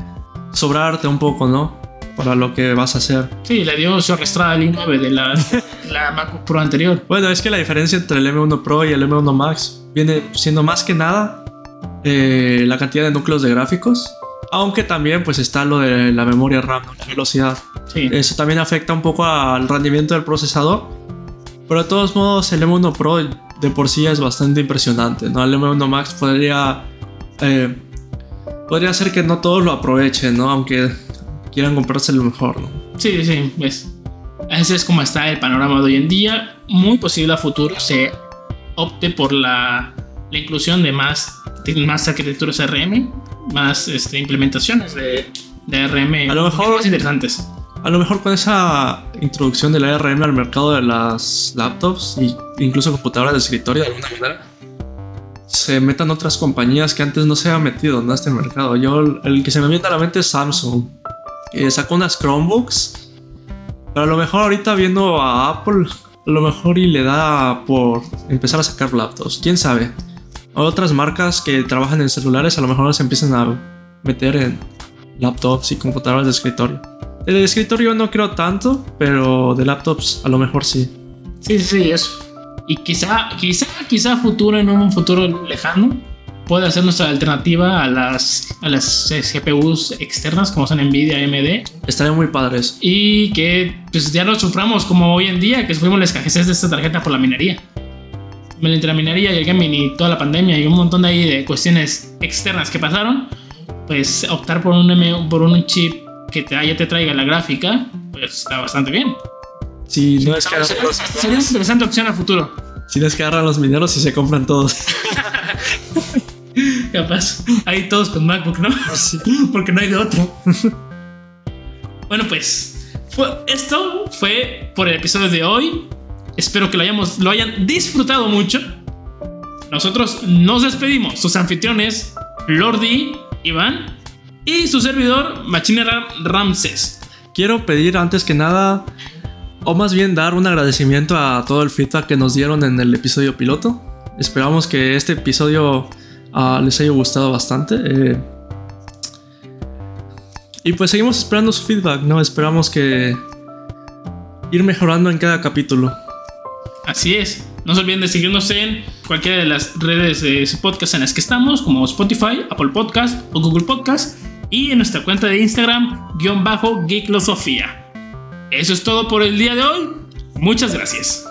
sobrarte un poco, ¿no? Para lo que vas a hacer. Sí, le dio su arrastrada al i9 de la, la MacBook Pro anterior. Bueno, es que la diferencia entre el M1 Pro y el M1 Max viene siendo más que nada eh, la cantidad de núcleos de gráficos. Aunque también pues está lo de la memoria RAM, la velocidad. Sí. Eso también afecta un poco al rendimiento del procesador. Pero de todos modos el M1 Pro de por sí es bastante impresionante. ¿no? El M1 Max podría... Eh, podría ser que no todos lo aprovechen, ¿no? Aunque quieran comprarse lo mejor, ¿no? Sí, sí, ves. Ese es como está el panorama de hoy en día. Muy posible a futuro se opte por la, la inclusión de más más arquitecturas RM, más este, implementaciones de, de RM a lo mejor, más interesantes. A lo mejor con esa introducción de la ARM al mercado de las laptops e incluso computadoras de escritorio de alguna manera, se metan otras compañías que antes no se habían metido en este mercado. Yo, el que se me viene a la mente es Samsung, que sacó unas Chromebooks, pero a lo mejor ahorita viendo a Apple, a lo mejor y le da por empezar a sacar laptops, quién sabe otras marcas que trabajan en celulares a lo mejor se empiezan a meter en laptops y computadoras de escritorio. De escritorio no creo tanto, pero de laptops a lo mejor. Sí, sí, sí, eso. Y quizá, quizá, quizá futuro, en un futuro lejano, puede ser nuestra alternativa a las, a las GPUs externas como son Nvidia, AMD. Estaría muy padres. Y que pues ya lo suframos como hoy en día, que sufrimos la escasez de esta tarjeta por la minería entre la minería y el gaming y toda la pandemia y un montón de, ahí de cuestiones externas que pasaron, pues optar por un, M, por un chip que te, ya te traiga la gráfica, pues está bastante bien. Sí, no es que sería una interesante opción a futuro. Si no es que agarran los mineros y se compran todos. <laughs> Capaz. Ahí todos con MacBook, ¿no? <laughs> Porque no hay de otro. <laughs> bueno, pues esto fue por el episodio de hoy. Espero que lo, hayamos, lo hayan disfrutado mucho. Nosotros nos despedimos. Sus anfitriones, Lordi, Iván y su servidor, Machinera Ramses. Quiero pedir antes que nada, o más bien dar un agradecimiento a todo el feedback que nos dieron en el episodio piloto. Esperamos que este episodio ah, les haya gustado bastante. Eh, y pues seguimos esperando su feedback, ¿no? Esperamos que ir mejorando en cada capítulo. Así es. No se olviden de seguirnos en cualquiera de las redes de podcast en las que estamos, como Spotify, Apple Podcast o Google Podcast, y en nuestra cuenta de Instagram, guion bajo Geeklosofía. Eso es todo por el día de hoy. Muchas gracias.